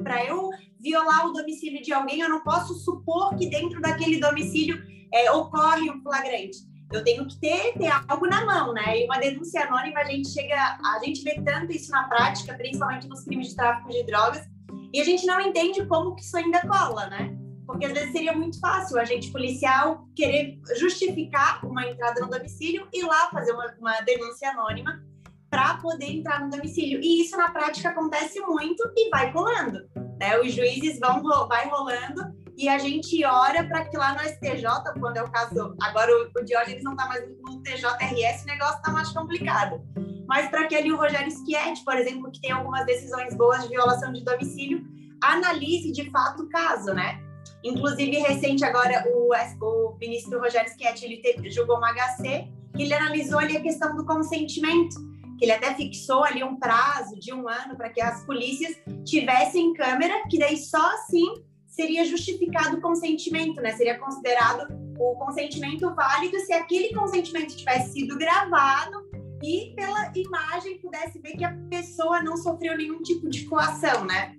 Para eu, eu, violar o domicílio de alguém, eu não posso supor que dentro daquele domicílio é, ocorre um flagrante. Eu tenho que ter, ter algo na mão, né? E uma denúncia anônima, a gente chega, a gente vê tanto isso na prática, principalmente nos crimes de tráfico de drogas, e a gente não entende como que isso ainda cola, né? Porque às vezes seria muito fácil a gente policial querer justificar uma entrada no domicílio e lá fazer uma, uma denúncia anônima para poder entrar no domicílio. E isso na prática acontece muito e vai colando. Né? Os juízes vão vai rolando e a gente ora para que lá no STJ, quando é o caso, agora o, o Diógenes não está mais no TJRS, o negócio está mais complicado. Mas para que ali o Rogério Schietti, por exemplo, que tem algumas decisões boas de violação de domicílio, analise de fato o caso, né? Inclusive, recente agora, o, o ministro Rogério Schietti, ele julgou uma HC, que ele analisou ali a questão do consentimento, que ele até fixou ali um prazo de um ano para que as polícias tivessem câmera, que daí só assim seria justificado o consentimento, né? Seria considerado o consentimento válido se aquele consentimento tivesse sido gravado e pela imagem pudesse ver que a pessoa não sofreu nenhum tipo de coação, né?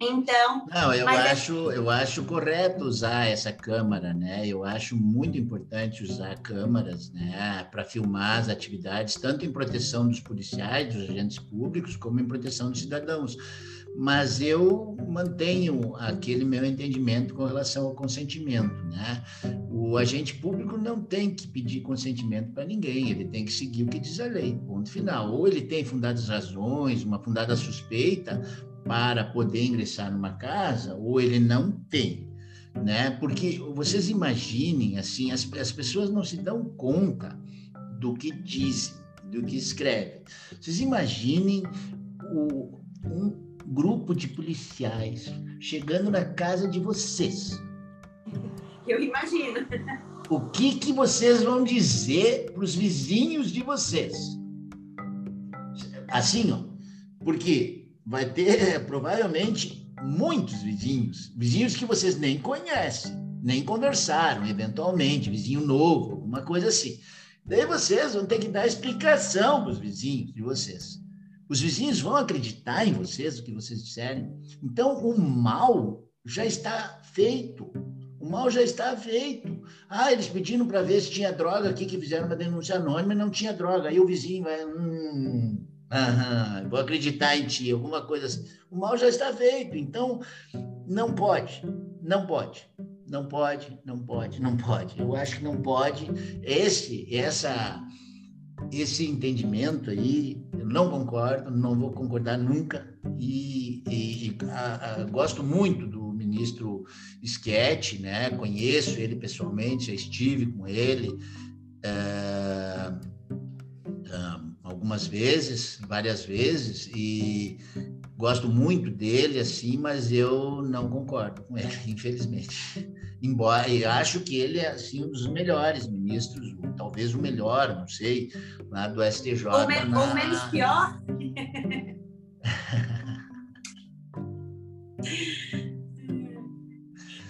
Então. Não, eu é acho, é... eu acho correto usar essa câmera, né? Eu acho muito importante usar câmeras, né, para filmar as atividades, tanto em proteção dos policiais, dos agentes públicos, como em proteção dos cidadãos. Mas eu mantenho aquele meu entendimento com relação ao consentimento, né? O agente público não tem que pedir consentimento para ninguém, ele tem que seguir o que diz a lei, ponto final. Ou ele tem fundadas razões, uma fundada suspeita, para poder ingressar numa casa ou ele não tem, né? Porque vocês imaginem assim, as, as pessoas não se dão conta do que dizem, do que escrevem. Vocês imaginem o, um grupo de policiais chegando na casa de vocês. Eu imagino. O que que vocês vão dizer para os vizinhos de vocês? Assim, ó, porque vai ter <laughs> provavelmente muitos vizinhos, vizinhos que vocês nem conhecem, nem conversaram, eventualmente, vizinho novo, alguma coisa assim. Daí vocês vão ter que dar explicação para os vizinhos de vocês. Os vizinhos vão acreditar em vocês, o que vocês disserem. Então, o mal já está feito. O mal já está feito. Ah, eles pediram para ver se tinha droga aqui, que fizeram uma denúncia anônima e não tinha droga. Aí o vizinho vai. Hum, Aham, vou acreditar em ti, alguma coisa assim. O mal já está feito, então não pode, não pode, não pode, não pode, não pode. Eu acho que não pode. Esse, essa, esse entendimento aí, eu não concordo, não vou concordar nunca. E, e, e a, a, gosto muito do ministro Schietti, né? Conheço ele pessoalmente, já estive com ele. É, algumas vezes, várias vezes, e gosto muito dele, assim, mas eu não concordo com ele, <laughs> infelizmente. Embora eu acho que ele é assim um dos melhores ministros, talvez o melhor, não sei, lá do STJ. Ou, me, na... ou menos pior. <laughs>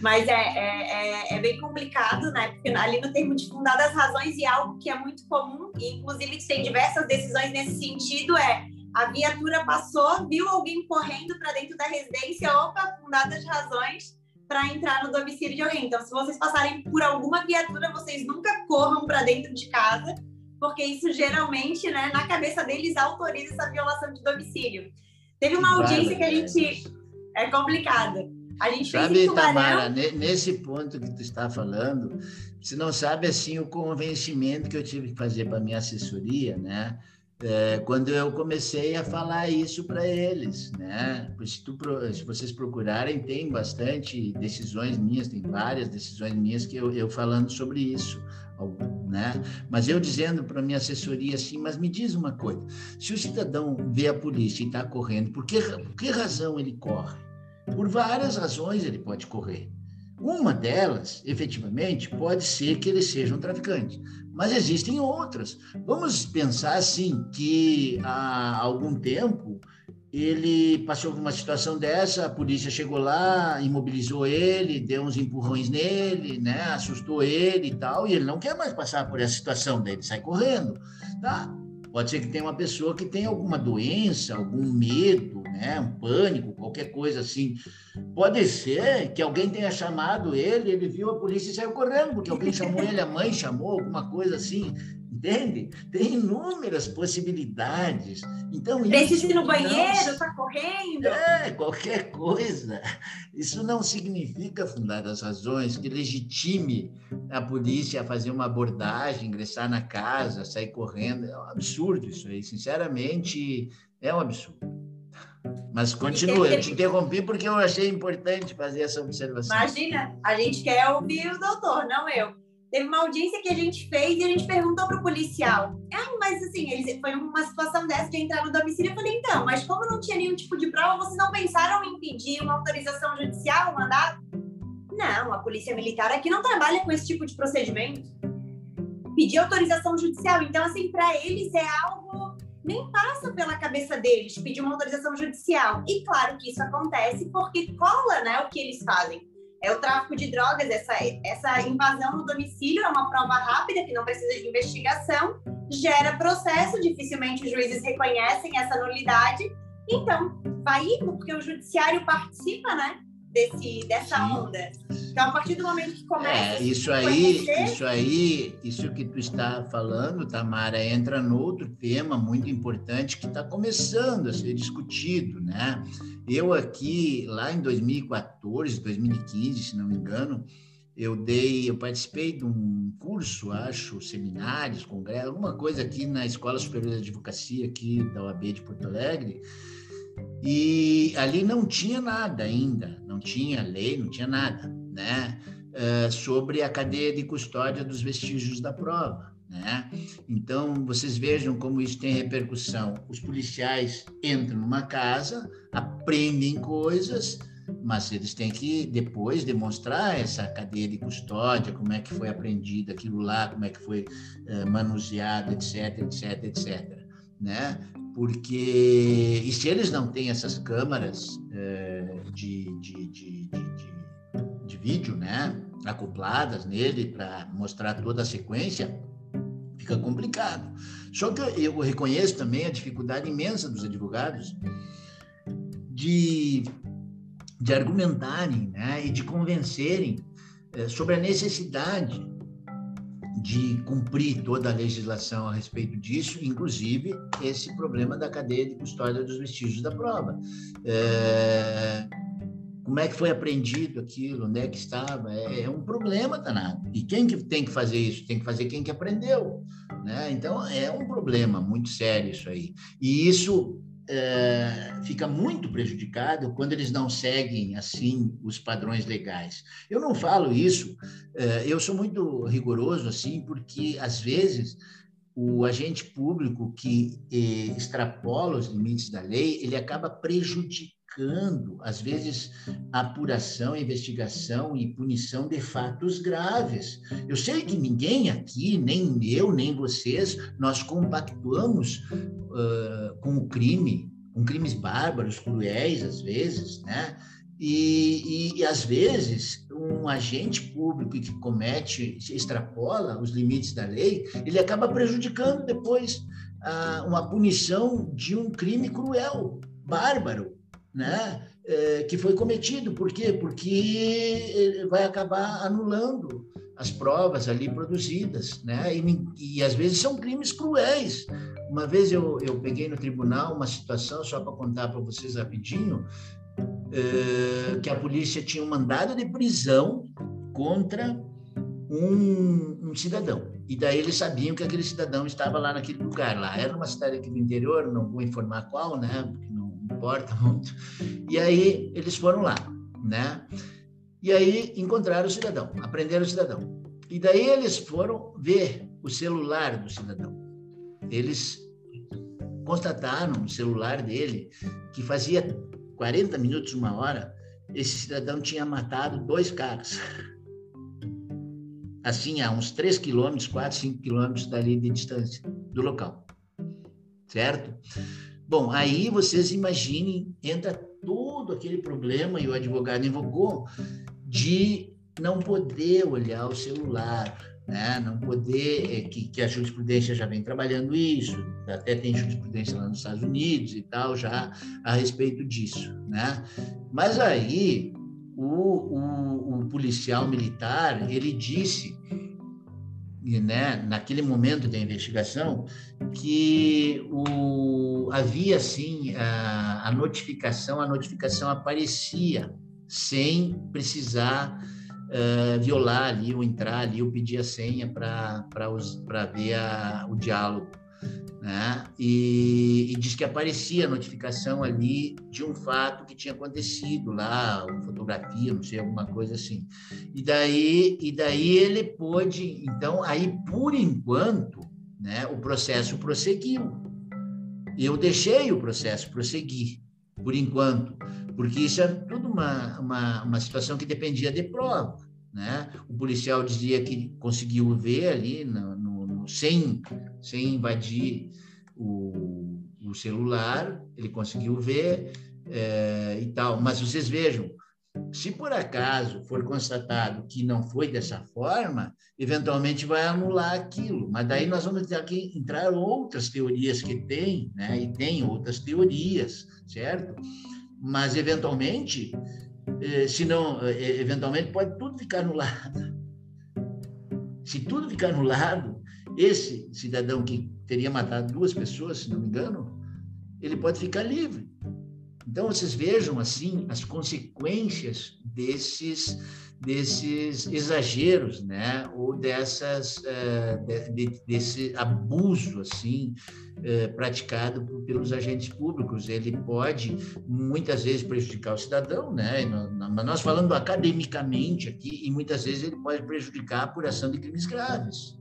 Mas é, é, é, é, bem complicado, né? Porque ali no termo de fundadas razões e algo que é muito comum, e inclusive tem diversas decisões nesse sentido, é a viatura passou, viu alguém correndo para dentro da residência, opa, fundadas razões para entrar no domicílio de alguém. Então, se vocês passarem por alguma viatura, vocês nunca corram para dentro de casa, porque isso geralmente, né, na cabeça deles, autoriza essa violação de domicílio. Teve uma audiência que a gente. É complicada. A gente sabe, Tamara, nesse ponto que tu está falando, você não sabe assim o convencimento que eu tive que fazer para minha assessoria, né? É, quando eu comecei a falar isso para eles, né? Se, tu, se, vocês procurarem, tem bastante decisões minhas, tem várias decisões minhas que eu, eu falando sobre isso, né? Mas eu dizendo para minha assessoria assim, mas me diz uma coisa: se o cidadão vê a polícia e está correndo, por que, por que razão ele corre? Por várias razões ele pode correr. Uma delas, efetivamente, pode ser que ele seja um traficante, mas existem outras. Vamos pensar assim que há algum tempo ele passou por uma situação dessa, a polícia chegou lá, imobilizou ele, deu uns empurrões nele, né, assustou ele e tal, e ele não quer mais passar por essa situação, daí ele sai correndo, tá? Pode ser que tenha uma pessoa que tenha alguma doença, algum medo, né? um pânico, qualquer coisa assim. Pode ser que alguém tenha chamado ele, ele viu a polícia e saiu correndo, porque alguém chamou ele, a mãe chamou, alguma coisa assim. Entende? Tem inúmeras possibilidades. Então, Precisa ir no banheiro, está correndo. É, qualquer coisa. Isso não significa, fundadas razões, que legitime a polícia a fazer uma abordagem, ingressar na casa, sair correndo. É um absurdo isso aí. Sinceramente, é um absurdo. Mas continua, eu te interrompi porque eu achei importante fazer essa observação. Imagina, a gente quer ouvir o doutor, não eu. Teve uma audiência que a gente fez e a gente perguntou para o policial. Ah, mas assim, eles, foi uma situação dessa de entrar no domicílio. Eu falei, então, mas como não tinha nenhum tipo de prova, vocês não pensaram em pedir uma autorização judicial, um mandato? Não, a polícia militar aqui não trabalha com esse tipo de procedimento. Pedir autorização judicial. Então, assim, para eles é algo nem passa pela cabeça deles pedir uma autorização judicial. E claro que isso acontece porque cola, né, o que eles fazem é o tráfico de drogas, essa, essa invasão no domicílio é uma prova rápida que não precisa de investigação, gera processo, dificilmente os juízes reconhecem essa nulidade, então vai porque o judiciário participa, né? Desse, dessa Sim. onda. Então, a partir do momento que começa. É, isso aí, conhecer... isso aí, isso que tu está falando, Tamara, entra no outro tema muito importante que está começando a ser discutido, né? Eu aqui, lá em 2014, 2015, se não me engano, eu dei, eu participei de um curso, acho, seminários, congresso, alguma coisa aqui na Escola Superior de Advocacia aqui da OAB de Porto Alegre, e ali não tinha nada ainda, não tinha lei, não tinha nada, né? Uh, sobre a cadeia de custódia dos vestígios da prova. Né? Então, vocês vejam como isso tem repercussão. Os policiais entram numa casa, aprendem coisas, mas eles têm que depois demonstrar essa cadeia de custódia, como é que foi aprendido aquilo lá, como é que foi uh, manuseado, etc, etc, etc. Né? Porque, e se eles não têm essas câmaras uh, de, de, de, de, de vídeo, né? acopladas nele para mostrar toda a sequência, fica complicado. Só que eu reconheço também a dificuldade imensa dos advogados de, de argumentarem né, e de convencerem é, sobre a necessidade de cumprir toda a legislação a respeito disso, inclusive esse problema da cadeia de custódia dos vestígios da prova. É, como é que foi aprendido aquilo, onde é que estava, é, é, um problema danado. E quem que tem que fazer isso? Tem que fazer quem que aprendeu, né? Então, é um problema muito sério isso aí. E isso é, fica muito prejudicado quando eles não seguem, assim, os padrões legais. Eu não falo isso, é, eu sou muito rigoroso, assim, porque, às vezes, o agente público que eh, extrapola os limites da lei, ele acaba prejudicando às vezes, apuração, investigação e punição de fatos graves. Eu sei que ninguém aqui, nem eu, nem vocês, nós compactuamos uh, com o crime, com crimes bárbaros, cruéis, às vezes, né? E, e, e, às vezes um agente público que comete, extrapola os limites da lei, ele acaba prejudicando depois uma punição de um crime cruel, bárbaro, né, que foi cometido. Por quê? Porque vai acabar anulando as provas ali produzidas, né? E, e às vezes são crimes cruéis. Uma vez eu, eu peguei no tribunal uma situação, só para contar para vocês rapidinho, é, que a polícia tinha um mandado de prisão contra um, um, cidadão. E daí eles sabiam que aquele cidadão estava lá naquele lugar. Lá era uma cidade aqui do interior, não vou informar qual, né? Porque não, importa <laughs> muito. E aí eles foram lá, né? E aí encontraram o cidadão, aprenderam o cidadão. E daí eles foram ver o celular do cidadão. Eles constataram no celular dele que fazia 40 minutos, uma hora, esse cidadão tinha matado dois caras. Assim, a uns 3 quilômetros, 4, 5 quilômetros dali de distância do local. Certo? Bom, aí vocês imaginem, entra todo aquele problema, e o advogado invocou, de não poder olhar o celular, né? não poder, é, que, que a jurisprudência já vem trabalhando isso, até tem jurisprudência lá nos Estados Unidos e tal, já a respeito disso. Né? Mas aí, o, o, o policial militar, ele disse né, naquele momento da investigação, que o, havia assim a, a notificação, a notificação aparecia sem precisar uh, violar ali ou entrar ali ou pedir a senha para ver a, o diálogo. Né? E, e diz que aparecia a notificação ali de um fato que tinha acontecido lá, uma fotografia, não sei, alguma coisa assim. E daí, e daí ele pôde, então, aí por enquanto, né, o processo prosseguiu. Eu deixei o processo prosseguir, por enquanto, porque isso é tudo uma, uma, uma situação que dependia de prova. Né? O policial dizia que conseguiu ver ali no sem sem invadir o, o celular, ele conseguiu ver é, e tal. Mas vocês vejam, se por acaso for constatado que não foi dessa forma, eventualmente vai anular aquilo. Mas daí nós vamos ter que entrar outras teorias que tem, né? E tem outras teorias, certo? Mas eventualmente, eh, se não, eh, eventualmente pode tudo ficar anulado. Se tudo ficar anulado, esse cidadão que teria matado duas pessoas, se não me engano, ele pode ficar livre. Então vocês vejam assim as consequências desses desses exageros, né, ou dessas uh, de, desse abuso assim uh, praticado pelos agentes públicos. Ele pode muitas vezes prejudicar o cidadão, né? Mas nós falando academicamente aqui e muitas vezes ele pode prejudicar a apuração de crimes graves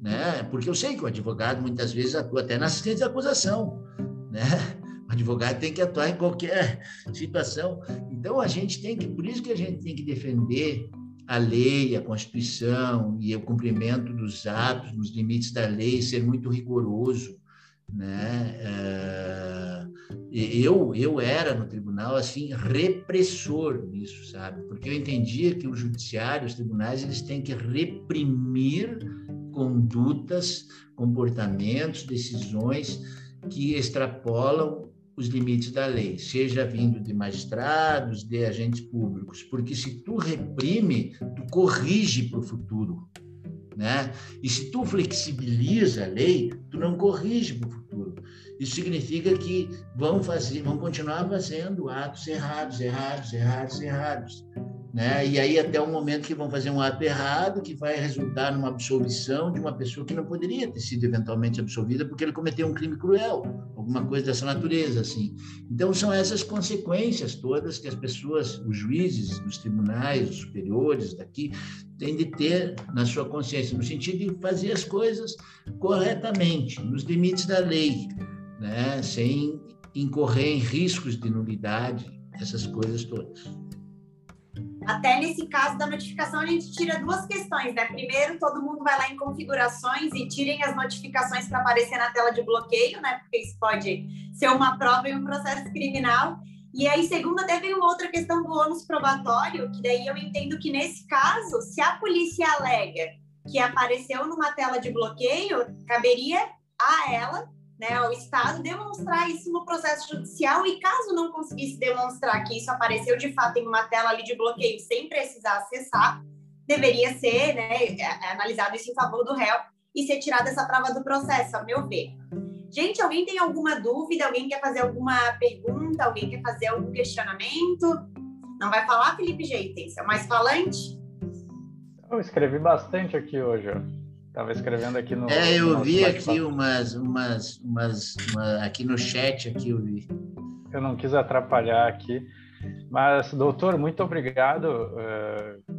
né? Porque eu sei que o advogado muitas vezes atua até na assistência de acusação, né? O advogado tem que atuar em qualquer situação. Então a gente tem que, por isso que a gente tem que defender a lei, a Constituição e o cumprimento dos atos, nos limites da lei, ser muito rigoroso, né? É, eu eu era no tribunal assim repressor nisso, sabe? Porque eu entendia que o judiciário, os tribunais, eles têm que reprimir condutas, comportamentos, decisões que extrapolam os limites da lei, seja vindo de magistrados, de agentes públicos, porque se tu reprime, tu corrige para o futuro, né? E se tu flexibiliza a lei, tu não corrige para o futuro. Isso significa que vão fazer, vão continuar fazendo atos errados, errados, errados, errados né? E aí até o momento que vão fazer um ato errado que vai resultar numa absolvição de uma pessoa que não poderia ter sido eventualmente absolvida porque ele cometeu um crime cruel, alguma coisa dessa natureza assim. Então são essas consequências todas que as pessoas, os juízes dos tribunais, os superiores daqui têm de ter na sua consciência no sentido de fazer as coisas corretamente, nos limites da lei, né? Sem incorrer em riscos de nulidade, essas coisas todas. Até nesse caso da notificação, a gente tira duas questões, né? Primeiro, todo mundo vai lá em configurações e tirem as notificações para aparecer na tela de bloqueio, né? Porque isso pode ser uma prova em um processo criminal. E aí, segundo, até vem uma outra questão do ônus probatório, que daí eu entendo que nesse caso, se a polícia alega que apareceu numa tela de bloqueio, caberia a ela né, ao Estado demonstrar isso no processo judicial e caso não conseguisse demonstrar que isso apareceu de fato em uma tela ali de bloqueio sem precisar acessar, deveria ser né, é, é, analisado isso em favor do réu e ser tirada essa prova do processo, a meu ver. Gente, alguém tem alguma dúvida? Alguém quer fazer alguma pergunta? Alguém quer fazer algum questionamento? Não vai falar, Felipe Jeitens? É o mais falante? Eu escrevi bastante aqui hoje. Estava escrevendo aqui no. É, eu no vi aqui umas, umas, umas uma, aqui no chat aqui eu vi. Eu não quis atrapalhar aqui, mas doutor, muito obrigado, uh,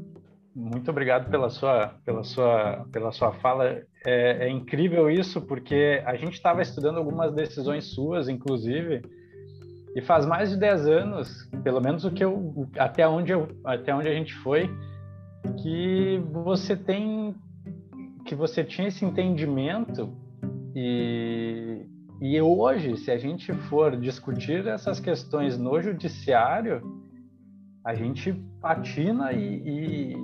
muito obrigado pela sua, pela sua, pela sua fala. É, é incrível isso porque a gente estava estudando algumas decisões suas, inclusive, e faz mais de 10 anos, pelo menos o que eu, até onde eu, até onde a gente foi, que você tem que você tinha esse entendimento e, e hoje, se a gente for discutir essas questões no judiciário, a gente patina e, e,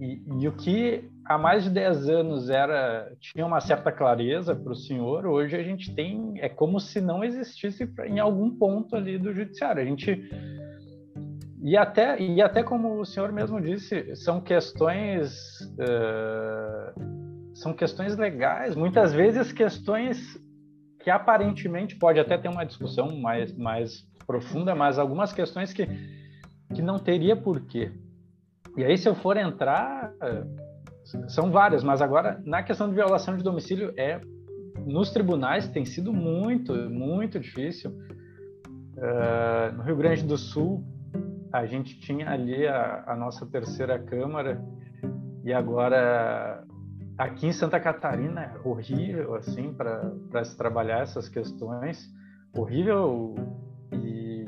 e, e o que há mais de 10 anos era tinha uma certa clareza para o senhor, hoje a gente tem é como se não existisse em algum ponto ali do judiciário. A gente e até e até como o senhor mesmo disse, são questões uh, são questões legais, muitas vezes questões que aparentemente pode até ter uma discussão mais, mais profunda, mas algumas questões que, que não teria porquê. E aí, se eu for entrar, são várias, mas agora, na questão de violação de domicílio, é nos tribunais tem sido muito, muito difícil. Uh, no Rio Grande do Sul, a gente tinha ali a, a nossa terceira Câmara e agora aqui em Santa Catarina é horrível assim para se trabalhar essas questões horrível e,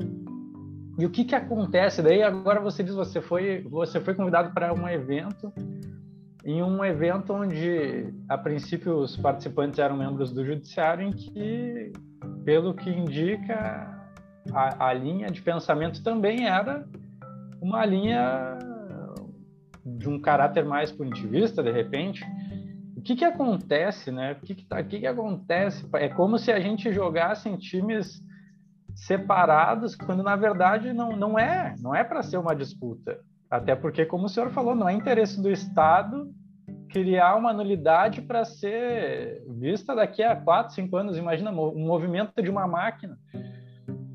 e o que que acontece daí agora você diz você foi você foi convidado para um evento em um evento onde a princípio os participantes eram membros do judiciário em que pelo que indica a, a linha de pensamento também era uma linha de um caráter mais punitivista, de repente. Que que acontece, né? O que que, tá, que que acontece? É como se a gente jogasse em times separados, quando na verdade não, não é, não é para ser uma disputa. Até porque, como o senhor falou, não é interesse do Estado criar uma nulidade para ser vista daqui a quatro, cinco anos. Imagina um movimento de uma máquina.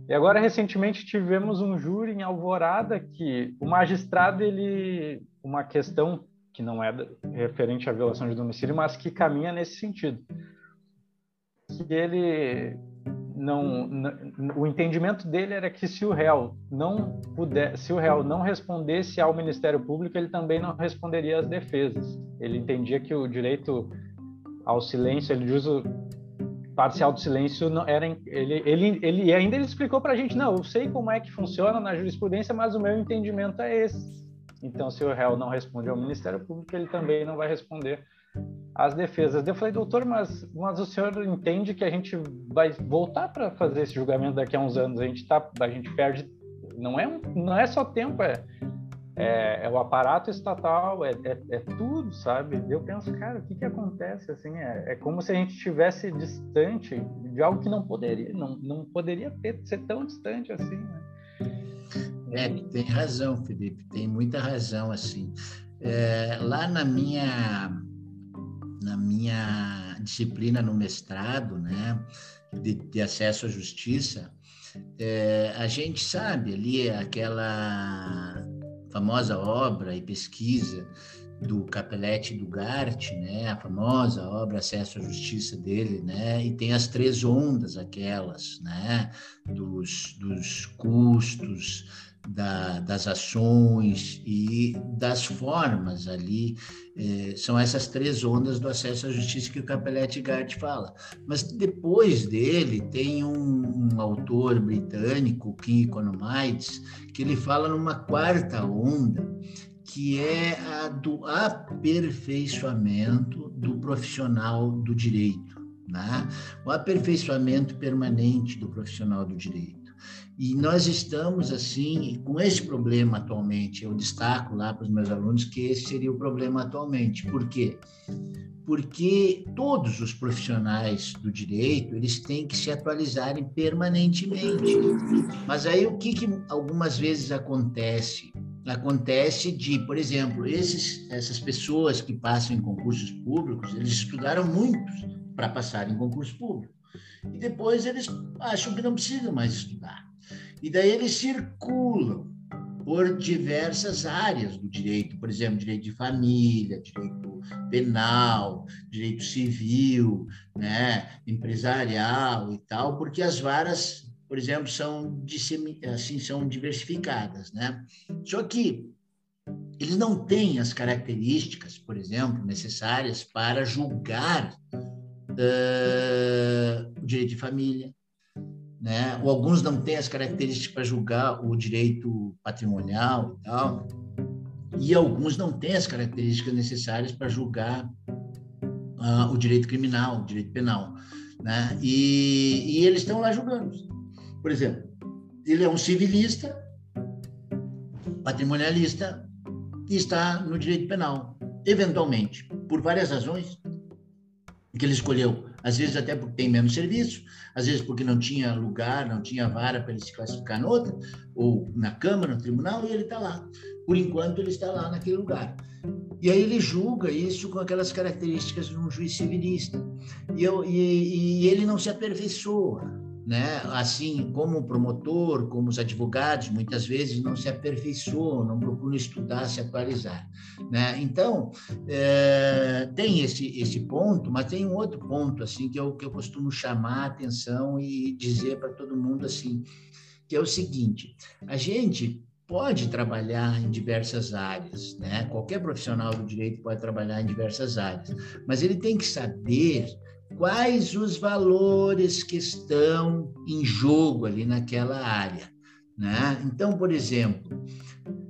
E agora recentemente tivemos um júri em Alvorada que o magistrado ele uma questão que não é referente à violação de domicílio, mas que caminha nesse sentido. Que ele não, o entendimento dele era que se o réu não puder, se o réu não respondesse ao Ministério Público, ele também não responderia às defesas. Ele entendia que o direito ao silêncio, ele diz o parcial do silêncio não era ele ele ele ainda ele explicou para a gente não, eu sei como é que funciona na jurisprudência, mas o meu entendimento é esse. Então, se o réu não responde ao Ministério Público, ele também não vai responder às defesas. Eu falei, doutor, mas, mas o senhor entende que a gente vai voltar para fazer esse julgamento daqui a uns anos? A gente tá, a gente perde, não é não é só tempo, é é, é, o aparato estatal, é, é, é, tudo, sabe? Eu penso, cara, o que que acontece assim? É, é como se a gente estivesse distante de algo que não poderia, não, não poderia ter, ser tão distante assim. Né? É, tem razão, Felipe, tem muita razão, assim. É, lá na minha, na minha disciplina no mestrado, né, de, de acesso à justiça, é, a gente sabe ali aquela famosa obra e pesquisa do Capelletti do Gart, né, a famosa obra Acesso à Justiça dele, né, e tem as três ondas aquelas, né, dos, dos custos, da, das ações e das formas ali. É, são essas três ondas do acesso à justiça que o Capelletti Gart fala. Mas depois dele tem um, um autor britânico, Kim Economides, que ele fala numa quarta onda, que é a do aperfeiçoamento do profissional do direito. Né? O aperfeiçoamento permanente do profissional do direito. E nós estamos, assim, com esse problema atualmente. Eu destaco lá para os meus alunos que esse seria o problema atualmente. Por quê? Porque todos os profissionais do direito, eles têm que se atualizarem permanentemente. Mas aí o que, que algumas vezes acontece? Acontece de, por exemplo, esses, essas pessoas que passam em concursos públicos, eles estudaram muito para passar em concurso público. E depois eles acham que não precisam mais estudar. E daí eles circulam por diversas áreas do direito, por exemplo, direito de família, direito penal, direito civil, né, empresarial e tal, porque as varas, por exemplo, são assim são diversificadas, né? Só que eles não têm as características, por exemplo, necessárias para julgar uh, o direito de família, né? Ou alguns não têm as características para julgar o direito patrimonial e tal, e alguns não têm as características necessárias para julgar uh, o direito criminal, o direito penal, né? E, e eles estão lá julgando. Por exemplo, ele é um civilista, patrimonialista e está no direito penal, eventualmente, por várias razões que ele escolheu às vezes até porque tem menos serviço, às vezes porque não tinha lugar, não tinha vara para ele se classificar em outra, ou na Câmara, no tribunal, e ele está lá. Por enquanto, ele está lá naquele lugar. E aí ele julga isso com aquelas características de um juiz civilista. E, eu, e, e ele não se aperfeiçoa. Né? Assim como o promotor, como os advogados, muitas vezes não se aperfeiçoam, não procuram estudar, se atualizar, né? Então é, tem esse esse ponto, mas tem um outro ponto assim que eu que eu costumo chamar a atenção e dizer para todo mundo assim, que é o seguinte: a gente pode trabalhar em diversas áreas, né? Qualquer profissional do direito pode trabalhar em diversas áreas, mas ele tem que saber quais os valores que estão em jogo ali naquela área. Né? Então, por exemplo,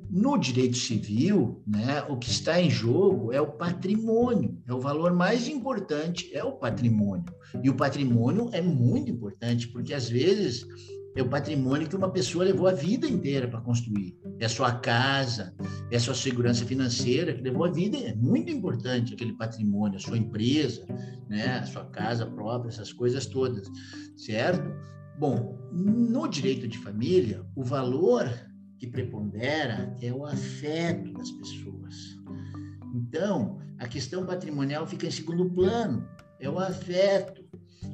no direito civil, né, o que está em jogo é o patrimônio, é o valor mais importante, é o patrimônio. E o patrimônio é muito importante, porque às vezes é o patrimônio que uma pessoa levou a vida inteira para construir. É a sua casa, é a sua segurança financeira que levou a vida. É muito importante aquele patrimônio, a sua empresa, né, a sua casa própria, essas coisas todas, certo? Bom, no direito de família, o valor que prepondera é o afeto das pessoas. Então, a questão patrimonial fica em segundo plano, é o afeto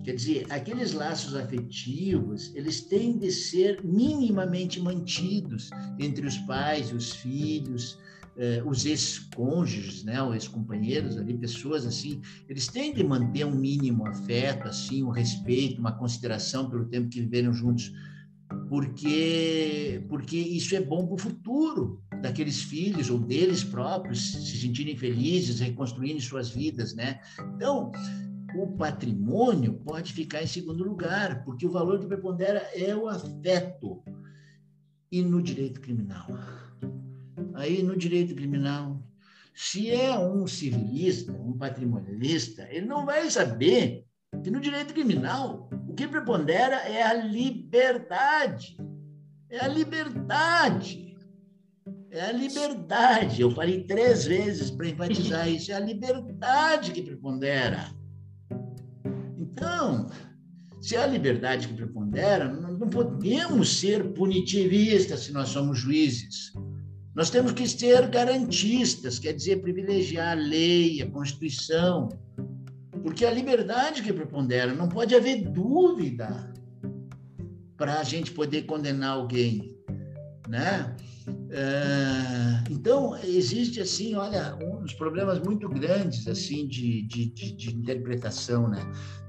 Quer dizer, aqueles laços afetivos, eles têm de ser minimamente mantidos entre os pais, os filhos, eh, os ex-cônjuges, né, os ex-companheiros ali, pessoas assim, eles têm de manter um mínimo afeto, assim, um respeito, uma consideração pelo tempo que viveram juntos, porque porque isso é bom para o futuro daqueles filhos ou deles próprios se sentirem felizes, reconstruindo suas vidas, né? Então, o patrimônio pode ficar em segundo lugar, porque o valor que prepondera é o afeto. E no direito criminal? Aí, no direito criminal, se é um civilista, um patrimonialista, ele não vai saber que no direito criminal o que prepondera é a liberdade. É a liberdade. É a liberdade. Eu falei três vezes para enfatizar isso. É a liberdade que prepondera. Então, se é a liberdade que prepondera, não podemos ser punitivistas se nós somos juízes. Nós temos que ser garantistas, quer dizer, privilegiar a lei, a Constituição, porque a liberdade que prepondera, não pode haver dúvida para a gente poder condenar alguém, né? É, então existe assim, olha, uns problemas muito grandes assim de, de, de, de, interpretação, né?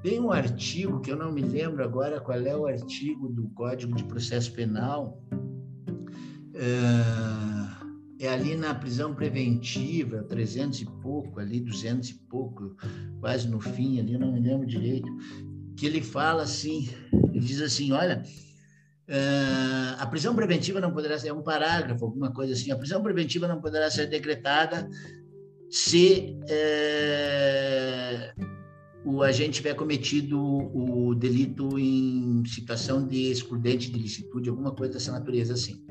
Tem um artigo que eu não me lembro agora qual é o artigo do Código de Processo Penal. É, é ali na prisão preventiva, 300 e pouco, ali 200 e pouco, quase no fim, ali eu não me lembro direito, que ele fala assim, ele diz assim, olha, Uh, a prisão preventiva não poderá ser é um parágrafo, alguma coisa assim. A prisão preventiva não poderá ser decretada se uh, o agente tiver cometido o delito em situação de excludente de licitude, alguma coisa dessa natureza assim.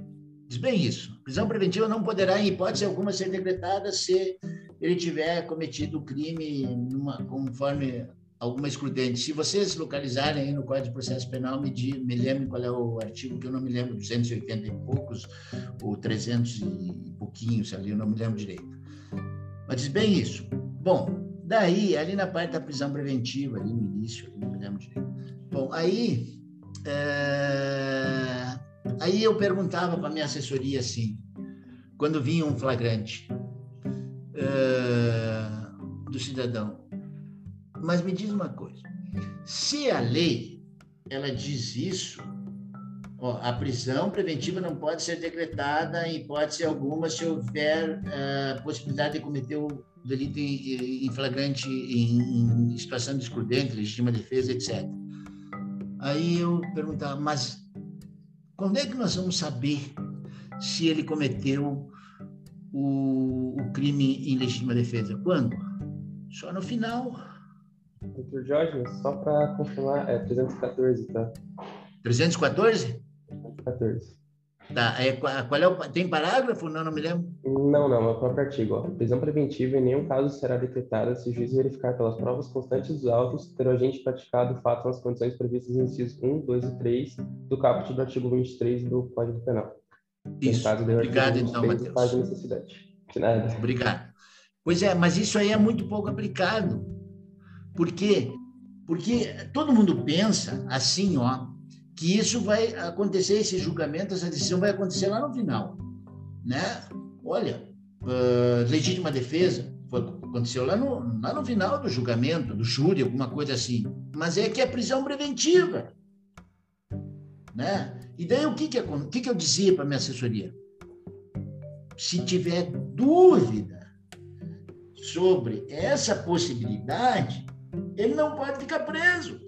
Diz bem isso. A prisão preventiva não poderá, em hipótese alguma, ser decretada se ele tiver cometido o crime numa, conforme alguma excludente. Se vocês localizarem aí no Código de Processo Penal, me, di, me lembrem qual é o artigo, que eu não me lembro, 280 e poucos, ou 300 e pouquinhos ali, eu não me lembro direito. Mas diz bem isso. Bom, daí, ali na parte da prisão preventiva, ali no início, ali, não me lembro direito. Bom, aí, é... aí eu perguntava para minha assessoria assim, quando vinha um flagrante é... do cidadão, mas me diz uma coisa: se a lei ela diz isso, ó, a prisão preventiva não pode ser decretada em hipótese alguma se houver uh, possibilidade de cometer o delito em, em flagrante, em, em, situação de excludente, legítima defesa, etc. Aí eu perguntava, mas quando é que nós vamos saber se ele cometeu o, o crime em legítima defesa? Quando? Só no final Doutor Jorge, só para confirmar, é 314, tá? 314? 314. Tá, é, qual é o, tem parágrafo? Não, não me lembro. Não, não, é o próprio artigo. Ó. Prisão preventiva em nenhum caso será decretada se o juiz verificar pelas provas constantes dos autos ter o agente praticado o fato nas condições previstas em incisos 1, 2 e 3 do caput do artigo 23 do Código Penal. Isso, caso obrigado então, Matheus. Faz necessidade. De nada. Obrigado. Pois é, mas isso aí é muito pouco aplicado. Por quê? Porque todo mundo pensa assim, ó, que isso vai acontecer, esse julgamento, essa decisão vai acontecer lá no final, né? Olha, uh, legítima defesa, foi, aconteceu lá no, lá no final do julgamento, do júri, alguma coisa assim. Mas é que é prisão preventiva. Né? E daí o que, que, o que, que eu dizia para minha assessoria? Se tiver dúvida sobre essa possibilidade, ele não pode ficar preso.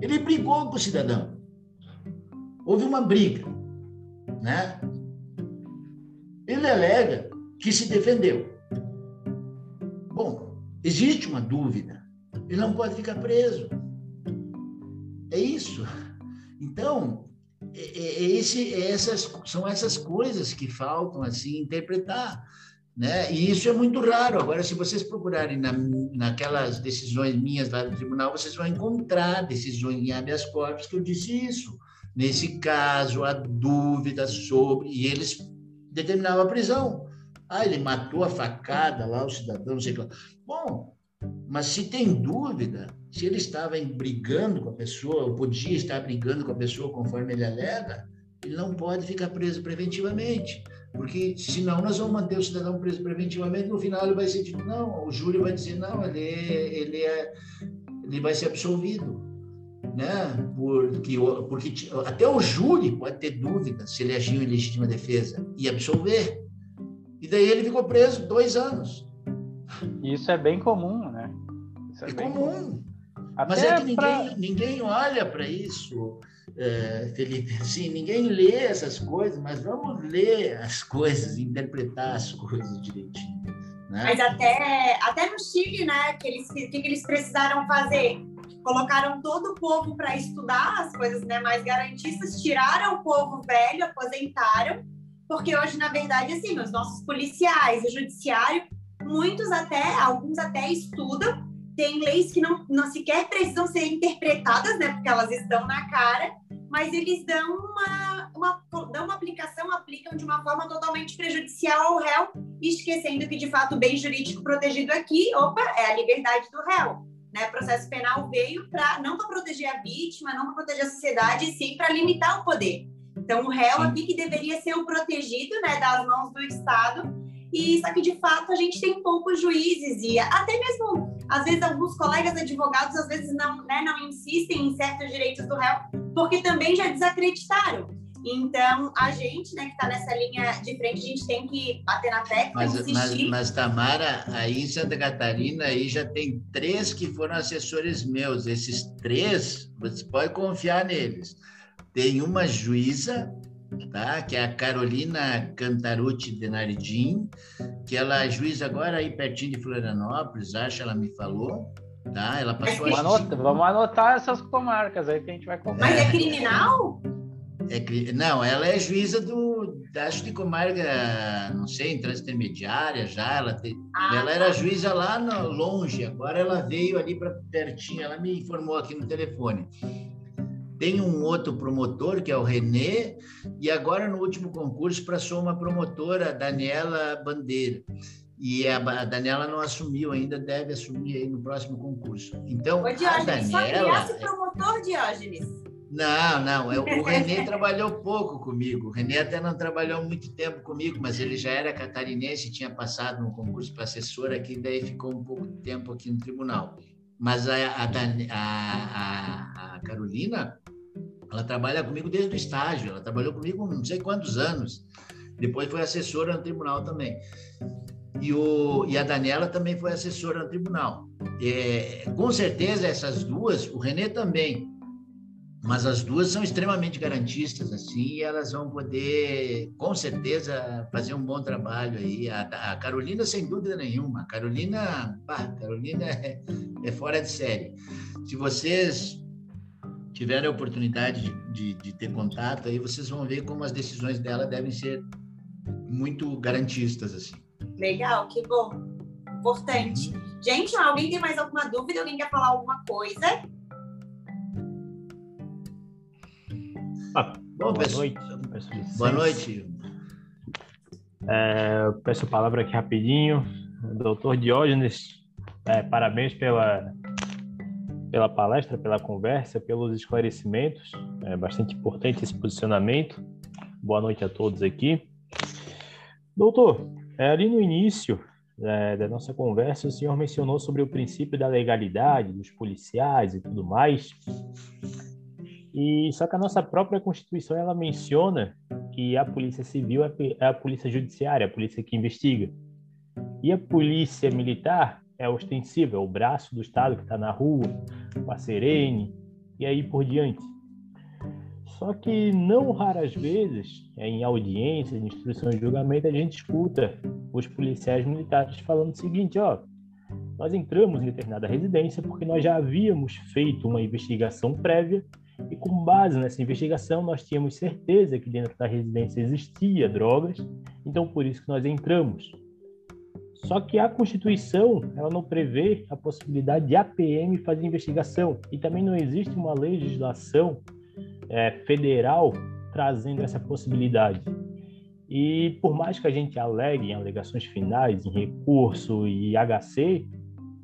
Ele brigou com o cidadão. Houve uma briga, né? Ele alega que se defendeu. Bom, existe uma dúvida. Ele não pode ficar preso. É isso. Então, é, é, é esse, essas, são essas coisas que faltam assim interpretar. Né? E isso é muito raro. Agora, se vocês procurarem na, naquelas decisões minhas lá do tribunal, vocês vão encontrar decisões em habeas corpus que eu disse isso. Nesse caso, a dúvida sobre. E eles determinavam a prisão. Ah, ele matou a facada lá, o cidadão, não sei o que. Bom, mas se tem dúvida, se ele estava brigando com a pessoa, ou podia estar brigando com a pessoa conforme ele alega, ele não pode ficar preso preventivamente. Porque senão nós vamos manter o cidadão preso preventivamente, no final ele vai ser dito, não, o júri vai dizer, não, ele, ele, é, ele vai ser absolvido. Né? Porque, porque até o júri pode ter dúvida se ele agiu em legítima defesa e absolver. E daí ele ficou preso dois anos. Isso é bem comum, né? é, é comum. comum. Mas é que ninguém, pra... ninguém olha para isso, é, Felipe. <laughs> Assim, ninguém lê essas coisas, mas vamos ler as coisas, interpretar as coisas direitinho. Né? Mas até, até no Chile, né, que eles, que, que eles precisaram fazer? Colocaram todo o povo para estudar as coisas né, mais garantistas, tiraram o povo velho, aposentaram porque hoje, na verdade, assim, os nossos policiais, o judiciário, muitos até, alguns até estudam, tem leis que não, não sequer precisam ser interpretadas, né, porque elas estão na cara, mas eles dão uma, uma, dão uma aplicação, aplicam de uma forma totalmente prejudicial ao réu, esquecendo que, de fato, o bem jurídico protegido aqui, opa, é a liberdade do réu. Né? O processo penal veio para não para proteger a vítima, não para proteger a sociedade, sim para limitar o poder. Então, o réu aqui que deveria ser o protegido né, das mãos do Estado, e só que de fato a gente tem poucos juízes e até mesmo às vezes alguns colegas advogados às vezes não, né, não insistem em certos direitos do réu porque também já desacreditaram. Então, a gente, né, que está nessa linha de frente, a gente tem que bater na tecla, mas, insistir. Mas, mas, Tamara, aí em Santa Catarina, aí já tem três que foram assessores meus. Esses três, você pode confiar neles tem uma juíza, tá? que é a Carolina Cantarucci Denardim, que ela é juíza agora aí pertinho de Florianópolis, acho, ela me falou. Tá? Ela passou vamos, anotar, vamos anotar essas comarcas aí que a gente vai comprar. Mas é criminal? É, não, ela é juíza do, acho que comarca, não sei, em intermediária já. Ela, te, ah, ela era tá. juíza lá no, longe, agora ela veio ali para pertinho. Ela me informou aqui no telefone. Tem um outro promotor, que é o Renê, e agora no último concurso passou uma promotora, Daniela Bandeira. E a, Daniela não assumiu ainda, deve assumir aí no próximo concurso. Então, Ô, Diógenes, a Daniela... só promotor, Diógenes? Não, não. É o <laughs> Renê trabalhou pouco comigo. O Renê até não trabalhou muito tempo comigo, mas ele já era catarinense, tinha passado no concurso para assessor aqui, daí ficou um pouco de tempo aqui no tribunal. Mas a, a, a, a Carolina, ela trabalha comigo desde o estágio, ela trabalhou comigo não sei quantos anos. Depois foi assessora no tribunal também. E, o, e a Daniela também foi assessora no tribunal. É, com certeza, essas duas, o Renê também, mas as duas são extremamente garantistas, assim, e elas vão poder, com certeza, fazer um bom trabalho aí. A, a Carolina, sem dúvida nenhuma, a Carolina, pá, Carolina é, é, fora de série. Se vocês tiverem a oportunidade de, de, de, ter contato, aí vocês vão ver como as decisões dela devem ser muito garantistas, assim. Legal, que bom. Importante. Uhum. Gente, alguém tem mais alguma dúvida? Alguém quer falar alguma coisa? Ah, Bom, boa peço, noite. Peço boa noite. É, peço a palavra aqui rapidinho. Doutor Diógenes, é, parabéns pela, pela palestra, pela conversa, pelos esclarecimentos. É bastante importante esse posicionamento. Boa noite a todos aqui. Doutor, é, ali no início é, da nossa conversa, o senhor mencionou sobre o princípio da legalidade dos policiais e tudo mais. E só que a nossa própria Constituição ela menciona que a Polícia Civil é, a Polícia Judiciária, a polícia que investiga. E a Polícia Militar é ostensiva, é o braço do Estado que está na rua, com a serene, e aí por diante. Só que não raras vezes, em audiências, em instruções de julgamento, a gente escuta os policiais militares falando o seguinte, ó, nós entramos em determinada residência porque nós já havíamos feito uma investigação prévia e com base nessa investigação nós tínhamos certeza que dentro da residência existia drogas, então por isso que nós entramos. Só que a Constituição ela não prevê a possibilidade de a PM fazer investigação e também não existe uma legislação é, federal trazendo essa possibilidade. E por mais que a gente alegue em alegações finais, em recurso e HC,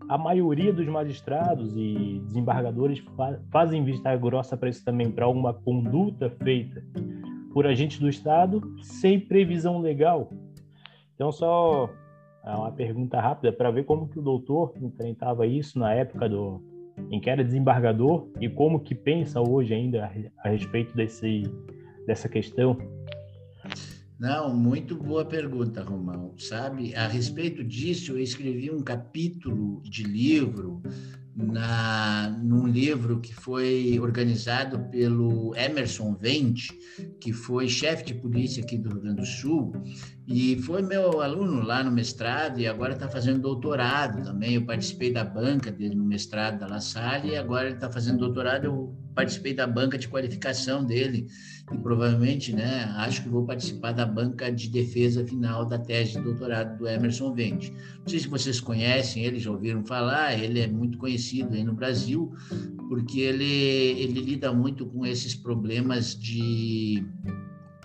a maioria dos magistrados e desembargadores fazem vista grossa para isso também, para alguma conduta feita por agentes do Estado sem previsão legal. Então, só é uma pergunta rápida para ver como que o doutor enfrentava isso na época do em que era desembargador e como que pensa hoje ainda a, respeito desse dessa questão. Não, muito boa pergunta, Romão. Sabe, a respeito disso, eu escrevi um capítulo de livro na, num livro que foi organizado pelo Emerson Vente, que foi chefe de polícia aqui do Rio Grande do Sul, e foi meu aluno lá no mestrado e agora está fazendo doutorado também. Eu participei da banca dele no mestrado da La Salle e agora ele está fazendo doutorado. Eu participei da banca de qualificação dele e provavelmente, né, acho que vou participar da banca de defesa final da tese de doutorado do Emerson Vente. Não sei se vocês conhecem ele, já ouviram falar, ele é muito conhecido aí no Brasil, porque ele, ele lida muito com esses problemas de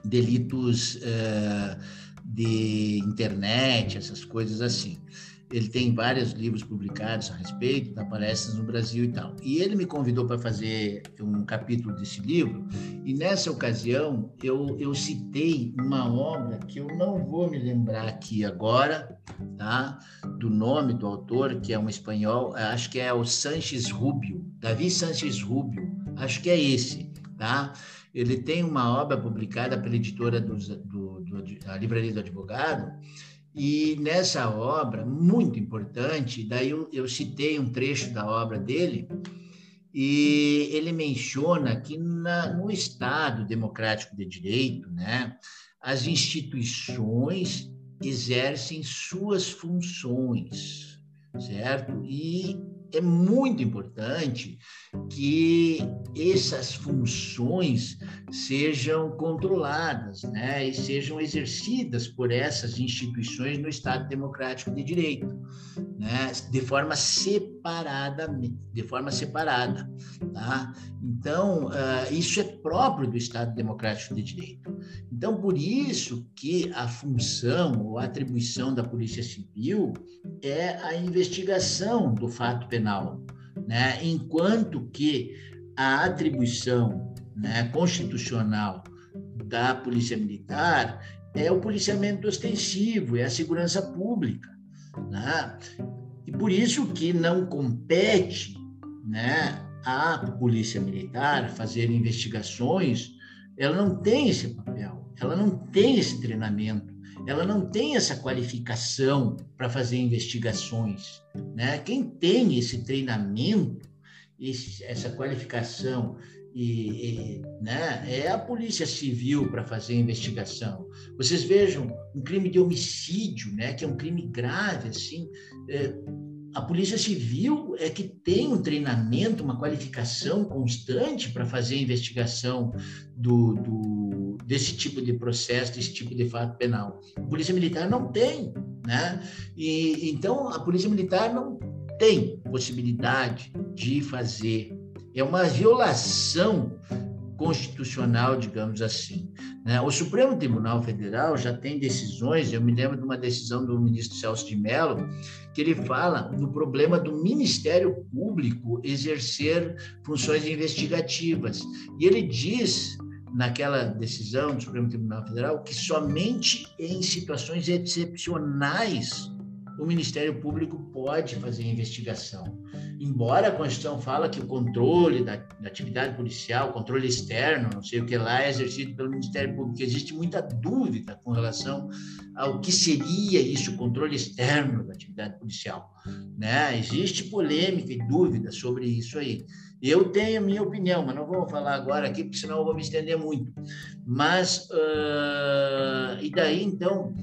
delitos. Uh, de internet, essas coisas assim. Ele tem vários livros publicados a respeito, dá palestras no Brasil e tal. E ele me convidou para fazer um capítulo desse livro, e nessa ocasião eu, eu citei uma obra que eu não vou me lembrar aqui agora, tá? do nome do autor, que é um espanhol, acho que é o Sanches Rubio, Davi Sanches Rubio, acho que é esse, tá? Ele tem uma obra publicada pela editora do, do, da Livraria do Advogado, e nessa obra, muito importante, daí eu, eu citei um trecho da obra dele, e ele menciona que na, no Estado democrático de direito, né, as instituições exercem suas funções, certo? E é muito importante que essas funções sejam controladas né, e sejam exercidas por essas instituições no Estado Democrático de Direito, né, de forma separada, de forma separada. Tá? Então, uh, isso é próprio do Estado Democrático de Direito. Então, por isso que a função ou atribuição da Polícia Civil é a investigação do fato penal, né? enquanto que a atribuição né, constitucional da Polícia Militar é o policiamento ostensivo, é a segurança pública. Né? E por isso que não compete né, à Polícia Militar fazer investigações, ela não tem esse papel, ela não tem esse treinamento, ela não tem essa qualificação para fazer investigações. Né? Quem tem esse treinamento, esse, essa qualificação, e, e, né, é a polícia civil para fazer a investigação. Vocês vejam um crime de homicídio, né, que é um crime grave, assim, é, a polícia civil é que tem um treinamento, uma qualificação constante para fazer a investigação do, do, desse tipo de processo, desse tipo de fato penal. A polícia militar não tem, né? E então a polícia militar não tem possibilidade de fazer. É uma violação constitucional, digamos assim. Né? O Supremo Tribunal Federal já tem decisões, eu me lembro de uma decisão do ministro Celso de Mello, que ele fala no problema do Ministério Público exercer funções investigativas. E ele diz naquela decisão do Supremo Tribunal Federal que somente em situações excepcionais o Ministério Público pode fazer investigação. Embora a Constituição fala que o controle da, da, atividade policial, controle externo, não sei o que lá, é exercido pelo Ministério Público, existe muita dúvida com relação ao que seria isso, o controle externo da atividade policial. Né? Existe polêmica e dúvida sobre isso aí. Eu tenho minha opinião, mas não vou falar agora aqui, porque senão eu vou me estender muito. Mas, uh, e daí, então,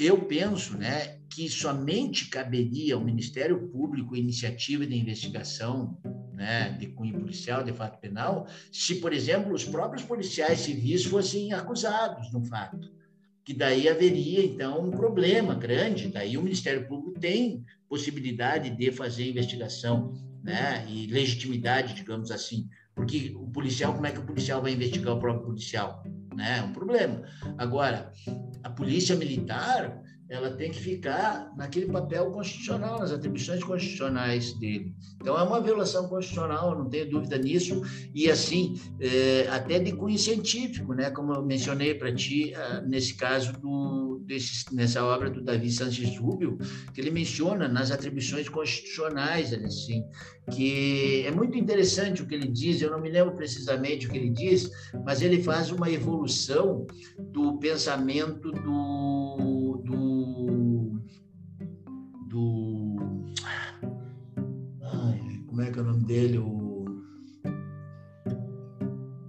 eu penso né, que somente caberia ao Ministério Público iniciativa de investigação né, de cunho policial, de fato penal, se, por exemplo, os próprios policiais civis fossem acusados no fato. Que daí haveria, então, um problema grande. Daí o Ministério Público tem possibilidade de fazer investigação né, e legitimidade, digamos assim. Porque o policial, como é que o policial vai investigar o próprio policial? Né? É um problema. Agora, a polícia militar, ela tem que ficar naquele papel constitucional, nas atribuições constitucionais dele. Então, é uma violação constitucional, não tenho dúvida nisso, e assim, é, até de cunho científico, né? como eu mencionei para ti, ah, nesse caso, do, desse, nessa obra do Davi Sanches Rubio, que ele menciona nas atribuições constitucionais, assim, que é muito interessante o que ele diz, eu não me lembro precisamente o que ele diz, mas ele faz uma evolução do pensamento do, do como é que é o nome dele? O,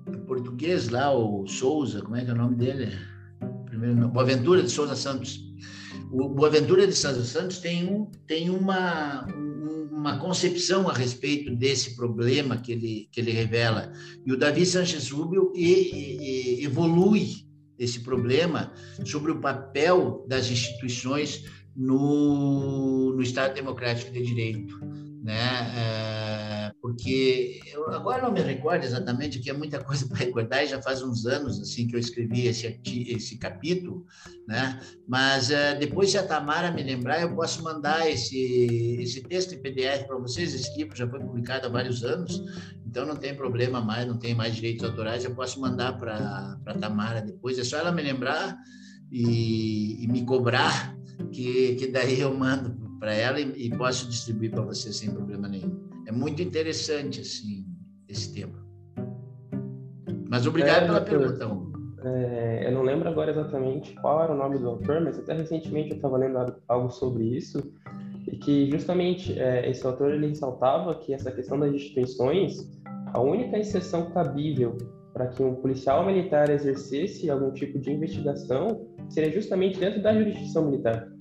o português lá, o Souza, como é que é o nome dele? Primeiro nome, Boaventura de Souza Santos. O Boaventura de Souza Santos tem, um, tem uma, uma concepção a respeito desse problema que ele, que ele revela. E o Davi Sanches Rubio e, e, evolui esse problema sobre o papel das instituições no, no Estado Democrático de Direito né? É, porque eu agora não me recordo exatamente, que é muita coisa <laughs> para recordar, e já faz uns anos assim que eu escrevi esse esse capítulo, né? Mas é, depois se a Tamara me lembrar, eu posso mandar esse esse texto em PDF para vocês. Esse livro já foi publicado há vários anos, então não tem problema mais, não tem mais direitos autorais. Eu posso mandar para para Tamara depois. É só ela me lembrar e, e me cobrar que que daí eu mando para ela e, e, posso distribuir para você sem problema nenhum. É muito interessante assim esse tema. Mas obrigado é, pela pergunta. É, eu não lembro agora exatamente qual era o nome do autor, mas até recentemente eu estava lendo algo sobre isso e que justamente é, esse autor ele ressaltava que essa questão das instituições, a única exceção cabível para que um policial militar exercesse algum tipo de investigação seria justamente dentro da jurisdição militar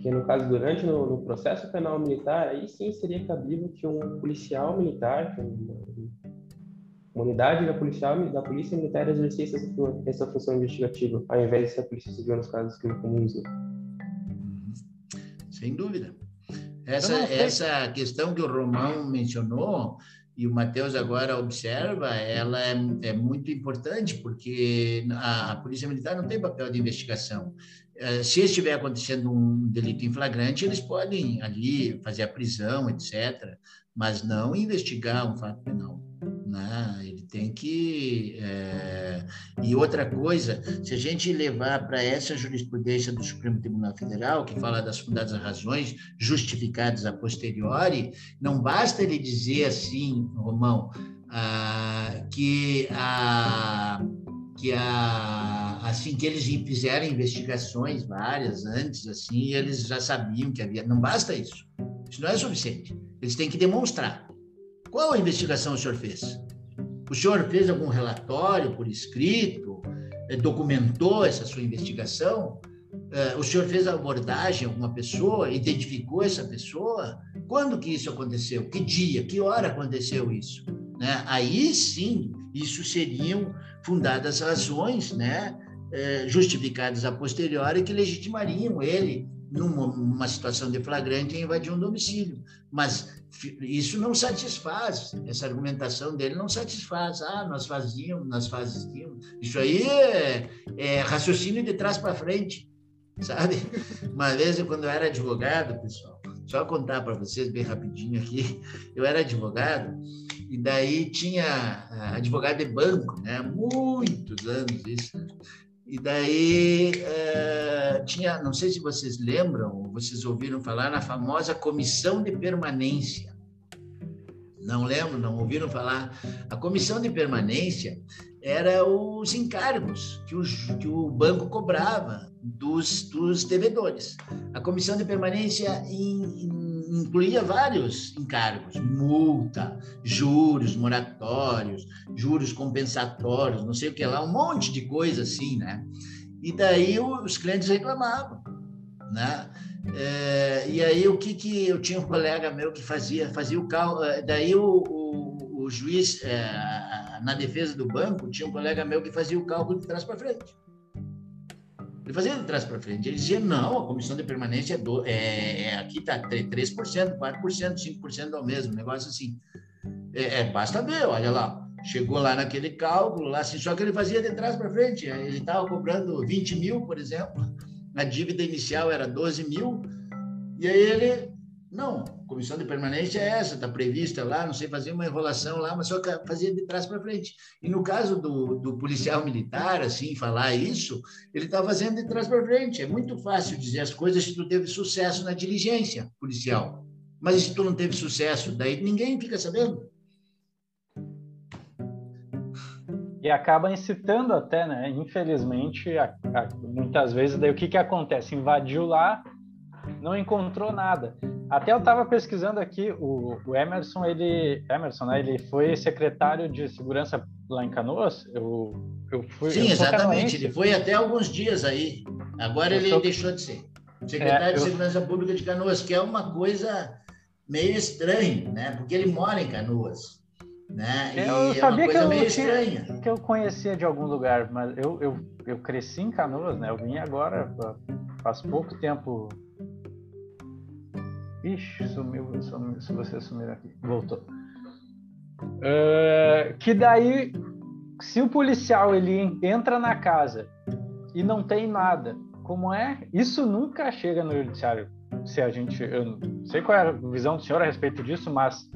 que no caso durante no, no, processo penal militar aí sim seria cabível que um policial militar uma, unidade da policial da polícia militar exercesse essa, essa, função investigativa ao invés de ser a polícia civil nos casos que comuns né? sem dúvida essa essa questão que o Romão mencionou e o Matheus agora observa, ela é, é muito importante, porque a, a, Polícia Militar não tem papel de investigação. Eh, se estiver acontecendo um delito em flagrante, eles podem ali fazer a prisão, etc., mas não investigar um fato penal. Né? Ele tem que. É... E outra coisa, se a gente levar para essa jurisprudência do Supremo Tribunal Federal, que fala das fundadas razões justificadas a posteriori, não basta ele dizer assim, Romão, ah, que a que a, assim que eles fizeram investigações várias antes, assim, eles já sabiam que havia. Não basta isso. Isso não é suficiente. Eles têm que demonstrar. Qual a investigação o senhor fez? O senhor fez algum relatório por escrito? Eh, documentou essa sua investigação? Eh, o senhor fez abordagem a alguma pessoa? Identificou essa pessoa? Quando que isso aconteceu? Que dia? Que hora aconteceu isso? Né? Aí sim, isso seriam fundadas razões, né, é, justificadas a posteriori que legitimariam ele numa, numa situação de flagrante a invadir um domicílio. Mas isso não satisfaz, essa argumentação dele não satisfaz. Ah, nós fazíamos, nós fazíamos. Isso aí é, é raciocínio de trás para frente, sabe? <laughs> Uma vez, quando eu era advogado, pessoal, só contar para vocês bem rapidinho aqui, eu era advogado e daí tinha advogado de banco, né? Muitos anos isso. E daí é, tinha, não sei se vocês lembram, vocês ouviram falar na famosa comissão de permanência. Não lembro, não ouviram falar? A comissão de permanência era os encargos que o, que o banco cobrava dos, dos devedores. A comissão de permanência in, in, incluía vários encargos: multa, juros moratórios, juros compensatórios, não sei o que lá, um monte de coisa assim, né? E daí os clientes reclamavam, né? É, e aí o que que eu tinha um colega meu que fazia fazia o carro é, daí o, o, o juiz é, na defesa do banco tinha um colega meu que fazia o cálculo de trás para frente ele fazia de trás para frente. Ele dizia, não, a comissão de permanência é, do, é, é aqui está 3%, 4%, 5% ao mesmo, negócio assim. É, é, basta ver, olha lá. Chegou lá naquele cálculo, lá, assim, só que ele fazia de trás para frente. Ele estava cobrando 20 mil, por exemplo, a dívida inicial era 12 mil, e aí ele não, comissão de permanência é essa, está prevista lá, não sei, fazer uma enrolação lá, mas só fazia de trás para frente. E no caso do, do policial militar, assim, falar isso, ele está fazendo de trás para frente. É muito fácil dizer as coisas se tu teve sucesso na diligência policial. Mas se tu não teve sucesso, daí ninguém fica sabendo. E acaba incitando até, né? Infelizmente, a, a, muitas vezes, daí o que, que acontece? Invadiu lá, não encontrou nada. Até eu estava pesquisando aqui, o, o, Emerson, ele, Emerson, né, ele foi secretário de segurança lá em Canoas. Eu, eu fui. Sim, eu exatamente. Ele foi até alguns dias aí. Agora eu ele sou... deixou de ser secretário é, de segurança pública de Canoas, que é uma coisa meio estranha, né? Porque ele mora em Canoas. Né? E eu sabia é que eu meio estranha. que eu conhecia de algum lugar, mas eu, eu, eu cresci em Canoas, né? Eu vim agora faz pouco tempo Ixi, sumiu, sumiu se você sumir aqui. Voltou. Uh, que daí, se o policial ele entra na casa e não tem nada, como é? Isso nunca chega no judiciário. Se a gente, eu não sei qual é a visão do senhor a respeito disso, mas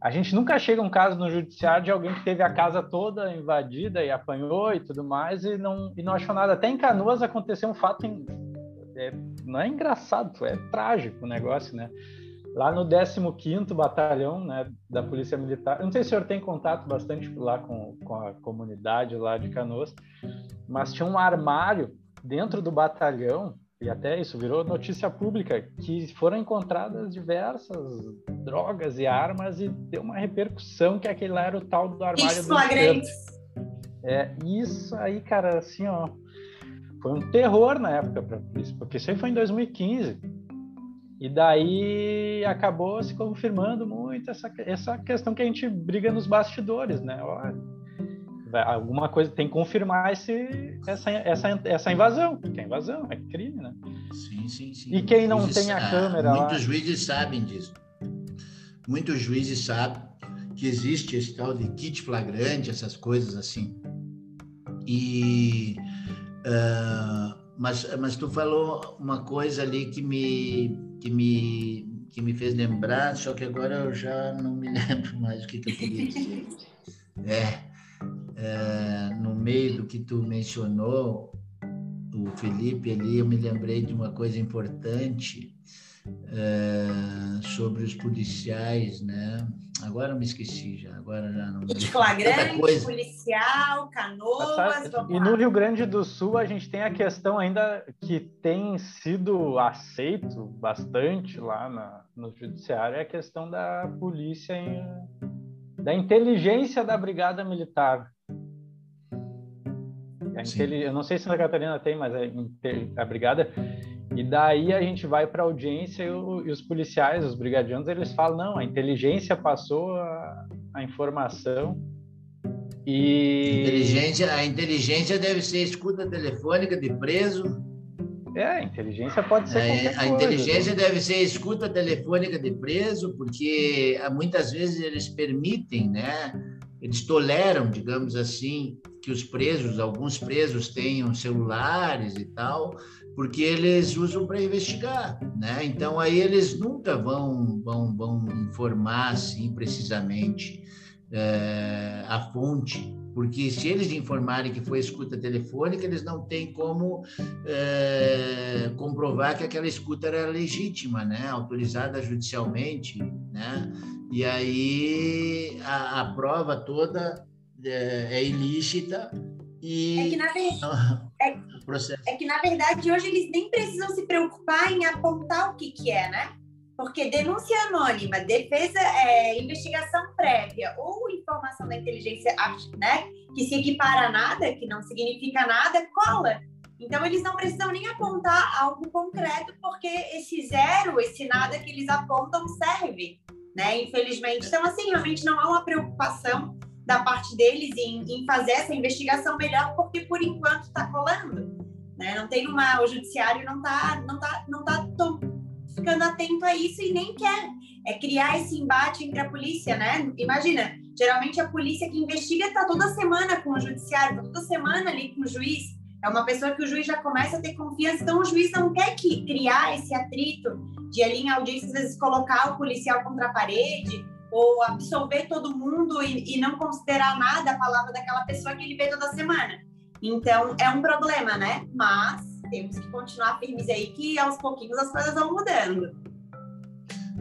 a gente nunca chega um caso no judiciário de alguém que teve a casa toda invadida e apanhou e tudo mais e não, e não achou nada. Até em Canoas aconteceu um fato em, é, não é engraçado, é trágico o negócio, né? Lá no 15º Batalhão né, da Polícia Militar, eu não sei se o senhor tem contato bastante lá com, com a comunidade lá de Canoas, mas tinha um armário dentro do batalhão, e até isso virou notícia pública, que foram encontradas diversas drogas e armas e deu uma repercussão que aquele lá era o tal do armário isso, do É, isso aí, cara, assim, ó, foi um terror na época para a polícia, porque isso aí foi em 2015. E daí acabou se confirmando muito essa, essa questão que a gente briga nos bastidores, né? Olha, alguma coisa tem que confirmar esse, essa, essa, essa invasão, porque é invasão, é crime, né? Sim, sim, sim. E quem não juízes, tem a câmera Muitos lá... juízes sabem disso. Muitos juízes sabem que existe esse tal de kit flagrante, essas coisas assim. E Uh, mas, mas tu falou uma coisa ali que me, que me, que me fez lembrar, só que agora eu já não me <laughs> lembro mais o que, que eu queria dizer. É, é, no meio do que tu mencionou, o Felipe ali, eu me lembrei de uma coisa importante é, sobre os policiais, né? Agora eu me esqueci já, agora já não. De flagrante, policial, canoas. E no Rio Grande do Sul a gente tem a questão ainda que tem sido aceito bastante lá na, no judiciário, é a questão da polícia, em, da inteligência da brigada militar. Eu não sei se na Catarina tem, mas a, a brigada e daí a gente vai para a audiência e, o, e, os policiais, os brigadianos, eles falam: não, a inteligência passou a, a informação e. Inteligência, a inteligência deve ser escuta telefônica de preso. É, a inteligência pode ser é, A inteligência né? deve ser escuta telefônica de preso, porque ah, muitas vezes eles permitem, né? Eles toleram, digamos assim, que os presos, alguns presos tenham celulares e tal, porque eles usam para investigar, né? Então aí eles nunca vão vão, vão informar assim precisamente é, a fonte porque se eles informarem que foi escuta telefônica, eles não têm como é, comprovar que aquela escuta era legítima, né? autorizada judicialmente, né? e aí a, a prova toda é, é, ilícita e é que, na verdade, <laughs> é, é que na verdade hoje eles nem precisam se preocupar em apontar o que que é, né? Porque denúncia anônima, defesa, é, investigação prévia ou informação da inteligência, né, que se equipara a nada, que não significa nada, cola. Então, eles não precisam nem apontar algo concreto, porque esse zero, esse nada que eles apontam serve, né? Infelizmente. Então, assim, realmente não há uma preocupação da parte deles em, em fazer essa investigação melhor, porque por enquanto está colando, né? Não tem uma, o judiciário não está não tá, não tá ficando atento a isso e nem quer é criar esse embate entre a polícia, né? Imagina, geralmente a polícia que investiga está toda semana com o judiciário, tá toda semana ali com o juiz. É uma pessoa que o juiz já começa a ter confiança, então o juiz não quer que criar esse atrito de ali em audiência, às vezes colocar o policial contra a parede ou absolver todo mundo e, e não considerar nada a palavra daquela pessoa que ele vê toda semana. Então, é um problema, né? Mas temos que continuar firmes aí, que aos pouquinhos as coisas vão mudando.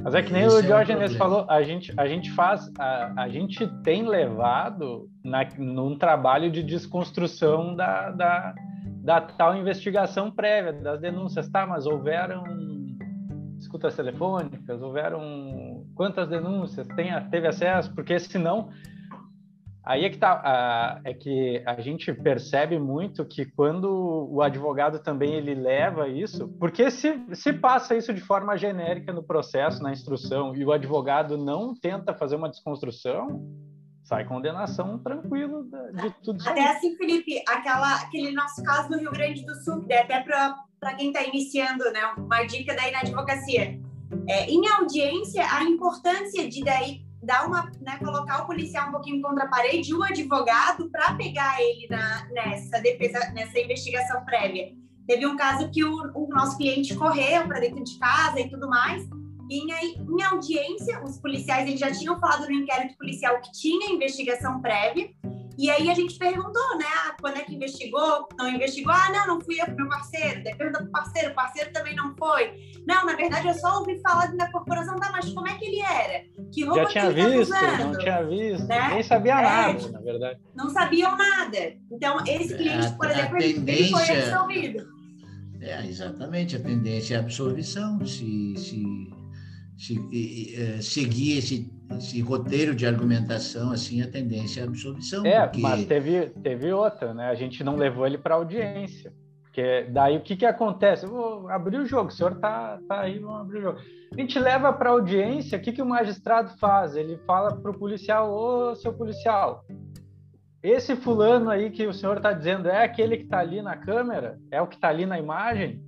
Mas é que nem Esse o Diógenes é falou, a gente, a gente faz, a, a gente tem levado na, num trabalho de desconstrução da, da, da tal investigação prévia, das denúncias. Tá, mas houveram escutas telefônicas, houveram quantas denúncias, tem, teve acesso, porque senão Aí é que tá, a, é que a gente percebe muito que quando o advogado também ele leva isso, porque se, se passa isso de forma genérica no processo, na instrução, e o advogado não tenta fazer uma desconstrução, sai condenação tranquilo de tudo isso. Até assim, Felipe, aquela, aquele nosso caso do Rio Grande do Sul, que até para quem está iniciando, né, uma dica daí na advocacia. É, em audiência, a importância de daí dar uma, né, colocar o policial um pouquinho contra a parede, o advogado, para pegar ele na, nessa defesa, nessa investigação prévia. Teve um caso que o, o nosso cliente correu para dentro de casa e tudo mais, e em, em audiência, os policiais eles já tinham falado no inquérito policial que tinha investigação prévia, e aí a gente perguntou, né? Ah, quando é que investigou? Não investigou? Ah, não, não fui eu, meu parceiro. Daí pergunta pro parceiro, o parceiro também não foi. Não, na verdade eu só ouvi falar da corporação, tá, mas como é que ele era? Que roupa Já tinha que ele visto, tá não tinha visto, né? nem sabia é, nada, na verdade. Não sabiam nada. Então, esse é, cliente, por exemplo, ele foi absolvido. É, exatamente, a tendência é a absolvição. Se, se, se é, seguir esse esse roteiro de argumentação, assim, a tendência é a absolvição. É, porque... mas teve, teve outra, né? A gente não levou ele para audiência. Porque daí o que, que acontece? Eu vou abrir o jogo, o senhor tá, tá aí, vamos abrir o jogo. A gente leva para audiência, o que, que o magistrado faz? Ele fala para o policial, ô seu policial, esse fulano aí que o senhor está dizendo é aquele que está ali na câmera? É o que está ali na imagem?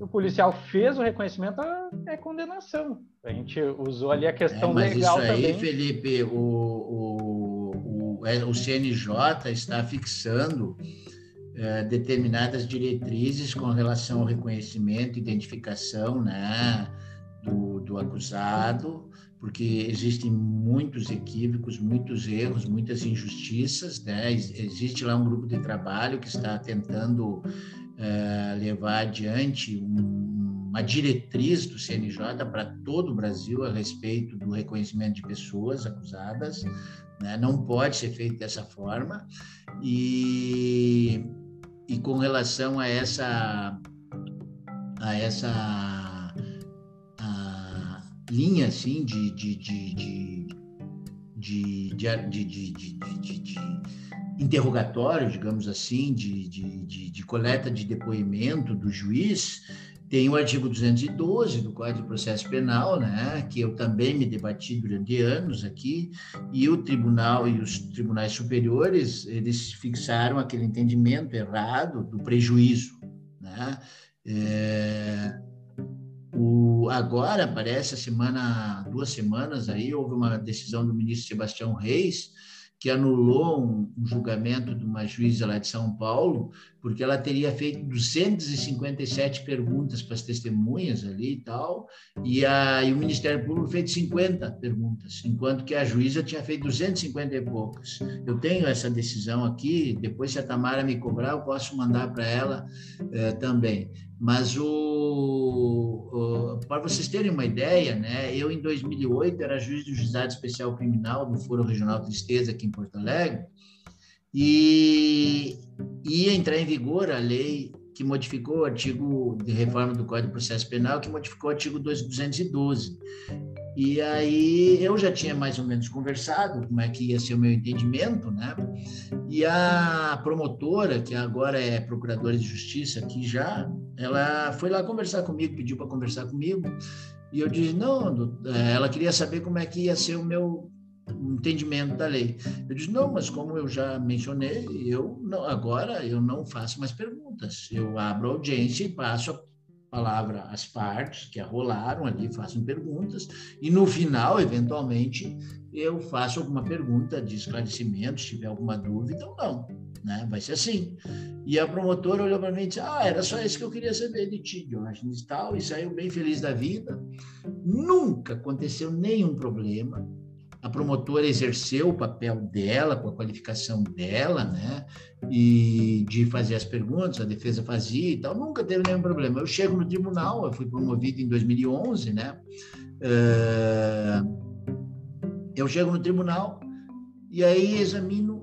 O policial fez o reconhecimento, é condenação. A gente usou ali a questão é, mas legal isso aí, também. Felipe, o, o, o, é, o CNJ está fixando é, determinadas diretrizes com relação ao reconhecimento, identificação, né, do, do acusado, porque existem muitos equívocos, muitos erros, muitas injustiças, né? Existe lá um grupo de trabalho que está tentando é, levar adiante um, uma diretriz do CNJ para todo o Brasil a respeito do reconhecimento de pessoas acusadas, né? não pode ser feito dessa forma. E, e com relação a essa, a essa a linha assim, de, de, de, de de, de, de, de, interrogatório, digamos assim, de, coleta de depoimento do juiz, tem o artigo 212 do Código de Processo Penal, né, que eu também me debati durante anos aqui, e o tribunal e os tribunais superiores, eles fixaram aquele entendimento errado do prejuízo, né? É, o, agora, parece, a semana, duas semanas aí, houve uma decisão do ministro Sebastião Reis que anulou um, um, julgamento de uma juíza lá de São Paulo, porque ela teria feito 257 perguntas para as testemunhas ali e tal, e, a, e o Ministério Público fez 50 perguntas, enquanto que a juíza tinha feito 250 e poucas. Eu tenho essa decisão aqui, depois se a Tamara me cobrar, eu posso mandar para ela eh, também. Mas o, o para vocês terem uma ideia, né, eu em 2008 era juiz do Juizado Especial Criminal do Foro Regional Tristeza aqui em Porto Alegre e ia entrar em vigor a lei que modificou o artigo de reforma do Código de Processo Penal, que modificou o artigo 212. E aí eu já tinha mais ou menos conversado como é que ia ser o meu entendimento, né? E a promotora, que agora é procuradora de justiça aqui já, ela foi lá conversar comigo, pediu para conversar comigo. E eu disse: não, eh, ela queria saber como é que ia ser o meu entendimento da lei. Eu disse: não, mas como eu já mencionei, eu não, agora eu não faço mais perguntas. Eu abro a audiência e passo a palavra às partes que arrolaram ali, façam perguntas, e no final, eventualmente, eu faço alguma pergunta de esclarecimento, se tiver alguma dúvida ou não. Né? Vai ser assim. E a promotora olhou para mim e disse: Ah, era só isso que eu queria saber de ti, Diógenes, tal, e saiu bem feliz da vida. Nunca aconteceu nenhum problema a promotora exerceu o papel dela, com a qualificação dela, né? E de fazer as perguntas, a defesa fazia e tal, nunca teve nenhum problema. Eu chego no tribunal, eu fui promovido em 2011, né? Uh, eu chego no tribunal e aí examino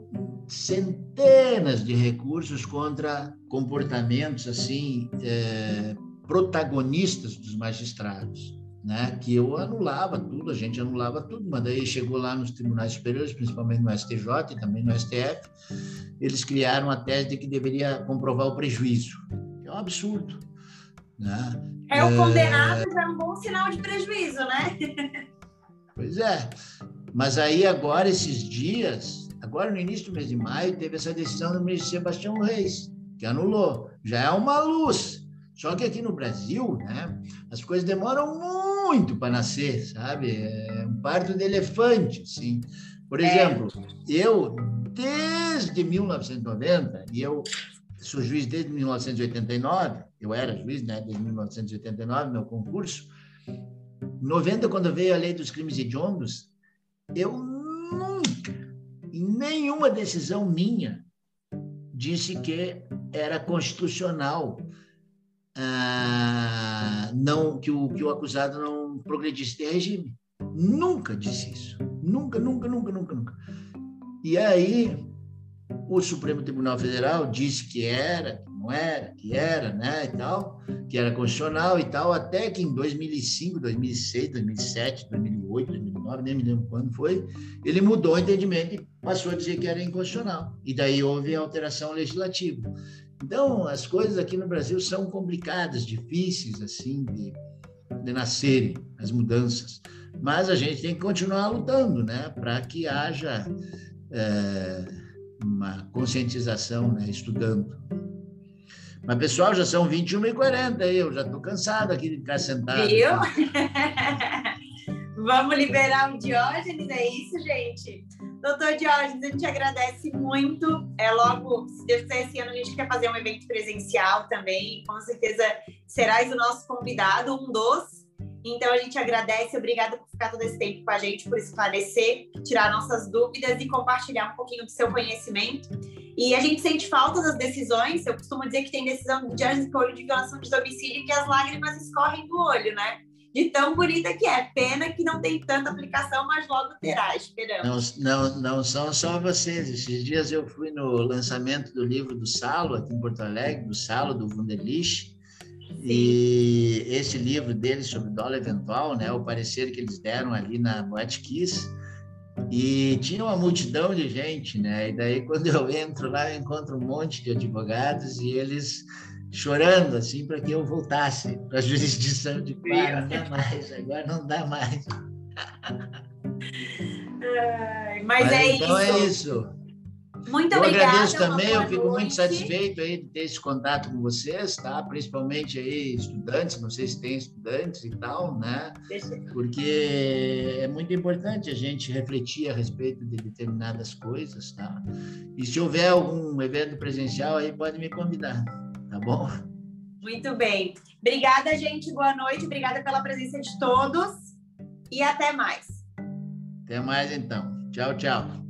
centenas de recursos contra comportamentos assim eh, protagonistas dos magistrados né, que eu anulava tudo, a gente anulava tudo, mas daí chegou lá nos tribunais superiores, principalmente no STJ e também no STF, eles criaram a tese de que deveria comprovar o prejuízo, que é um absurdo. Né? É o condenado é... já é um bom sinal de prejuízo, né? <laughs> pois é, mas aí agora, esses dias, agora no início do mês de maio, teve essa decisão do ministro Sebastião Reis, que anulou. Já é uma luz. Só que aqui no Brasil, né, as coisas demoram muito para nascer, sabe? É um parto de elefante, assim. Por é. exemplo, é. eu, desde 1990, e eu sou juiz desde 1989, eu era juiz, né, desde 1989, meu concurso. 90, quando veio a lei dos crimes hediondos, eu nunca, em nenhuma decisão minha, disse que era constitucional ah, não que o, que o acusado não progredisse de regime. Nunca disse isso. Nunca, nunca, nunca, nunca, nunca. E aí o Supremo Tribunal Federal disse que era, não era, que era, né, e tal, que era constitucional e tal, até que em 2005, 2006, 2007, 2008, 2009, nem me lembro quando foi, ele mudou o entendimento e passou a dizer que era inconstitucional. E daí houve alteração legislativa. Então, as coisas aqui no Brasil são complicadas, difíceis, assim, de, de nascerem, as mudanças. Mas a gente tem que continuar lutando, né, para que haja é, uma conscientização, né, estudando. Mas, pessoal, já são 21 e 40 aí, eu já estou cansado aqui de ficar sentado. Viu? <laughs> Vamos liberar o Diógenes, é isso, gente? Doutor Diógenes, a gente agradece muito. É logo, se Deus quiser, esse ano a gente quer fazer um evento presencial também. Com certeza serás o nosso convidado, um dos. Então a gente agradece, obrigada por ficar todo esse tempo com a gente, por esclarecer, tirar nossas dúvidas e compartilhar um pouquinho do seu conhecimento. E a gente sente falta das decisões. Eu costumo dizer que tem decisão de Diógenes de violação de domicílio que as lágrimas escorrem do olho, né? de tão bonita que é. Pena que não tem tanta aplicação, mas logo terá, esperamos. Não, não, não são só vocês. Esses dias eu fui no lançamento do livro do Salo, aqui em Porto Alegre, do Salo, do Wunderlich, e esse livro dele sobre dólar eventual, né, o parecer que eles deram ali na Boate Kiss, e tinha uma multidão de gente, né? E daí quando eu entro lá, eu encontro um monte de advogados e eles chorando assim para que eu voltasse para a <laughs> jurisdição de pá, não dá mais, agora não dá mais. <laughs> mas, mas, é então isso. é isso. Muito eu obrigada. agradeço também, eu fico noite. muito satisfeito aí de ter esse contato com vocês, tá? Principalmente aí estudantes, não sei se tem estudantes e tal, né? Porque é muito importante a gente refletir a respeito de determinadas coisas, tá? E se houver algum evento presencial aí, pode me convidar, tá bom? Muito bem. Obrigada, gente. Boa noite. Obrigada pela presença de todos e até mais. Até mais então. Tchau, tchau.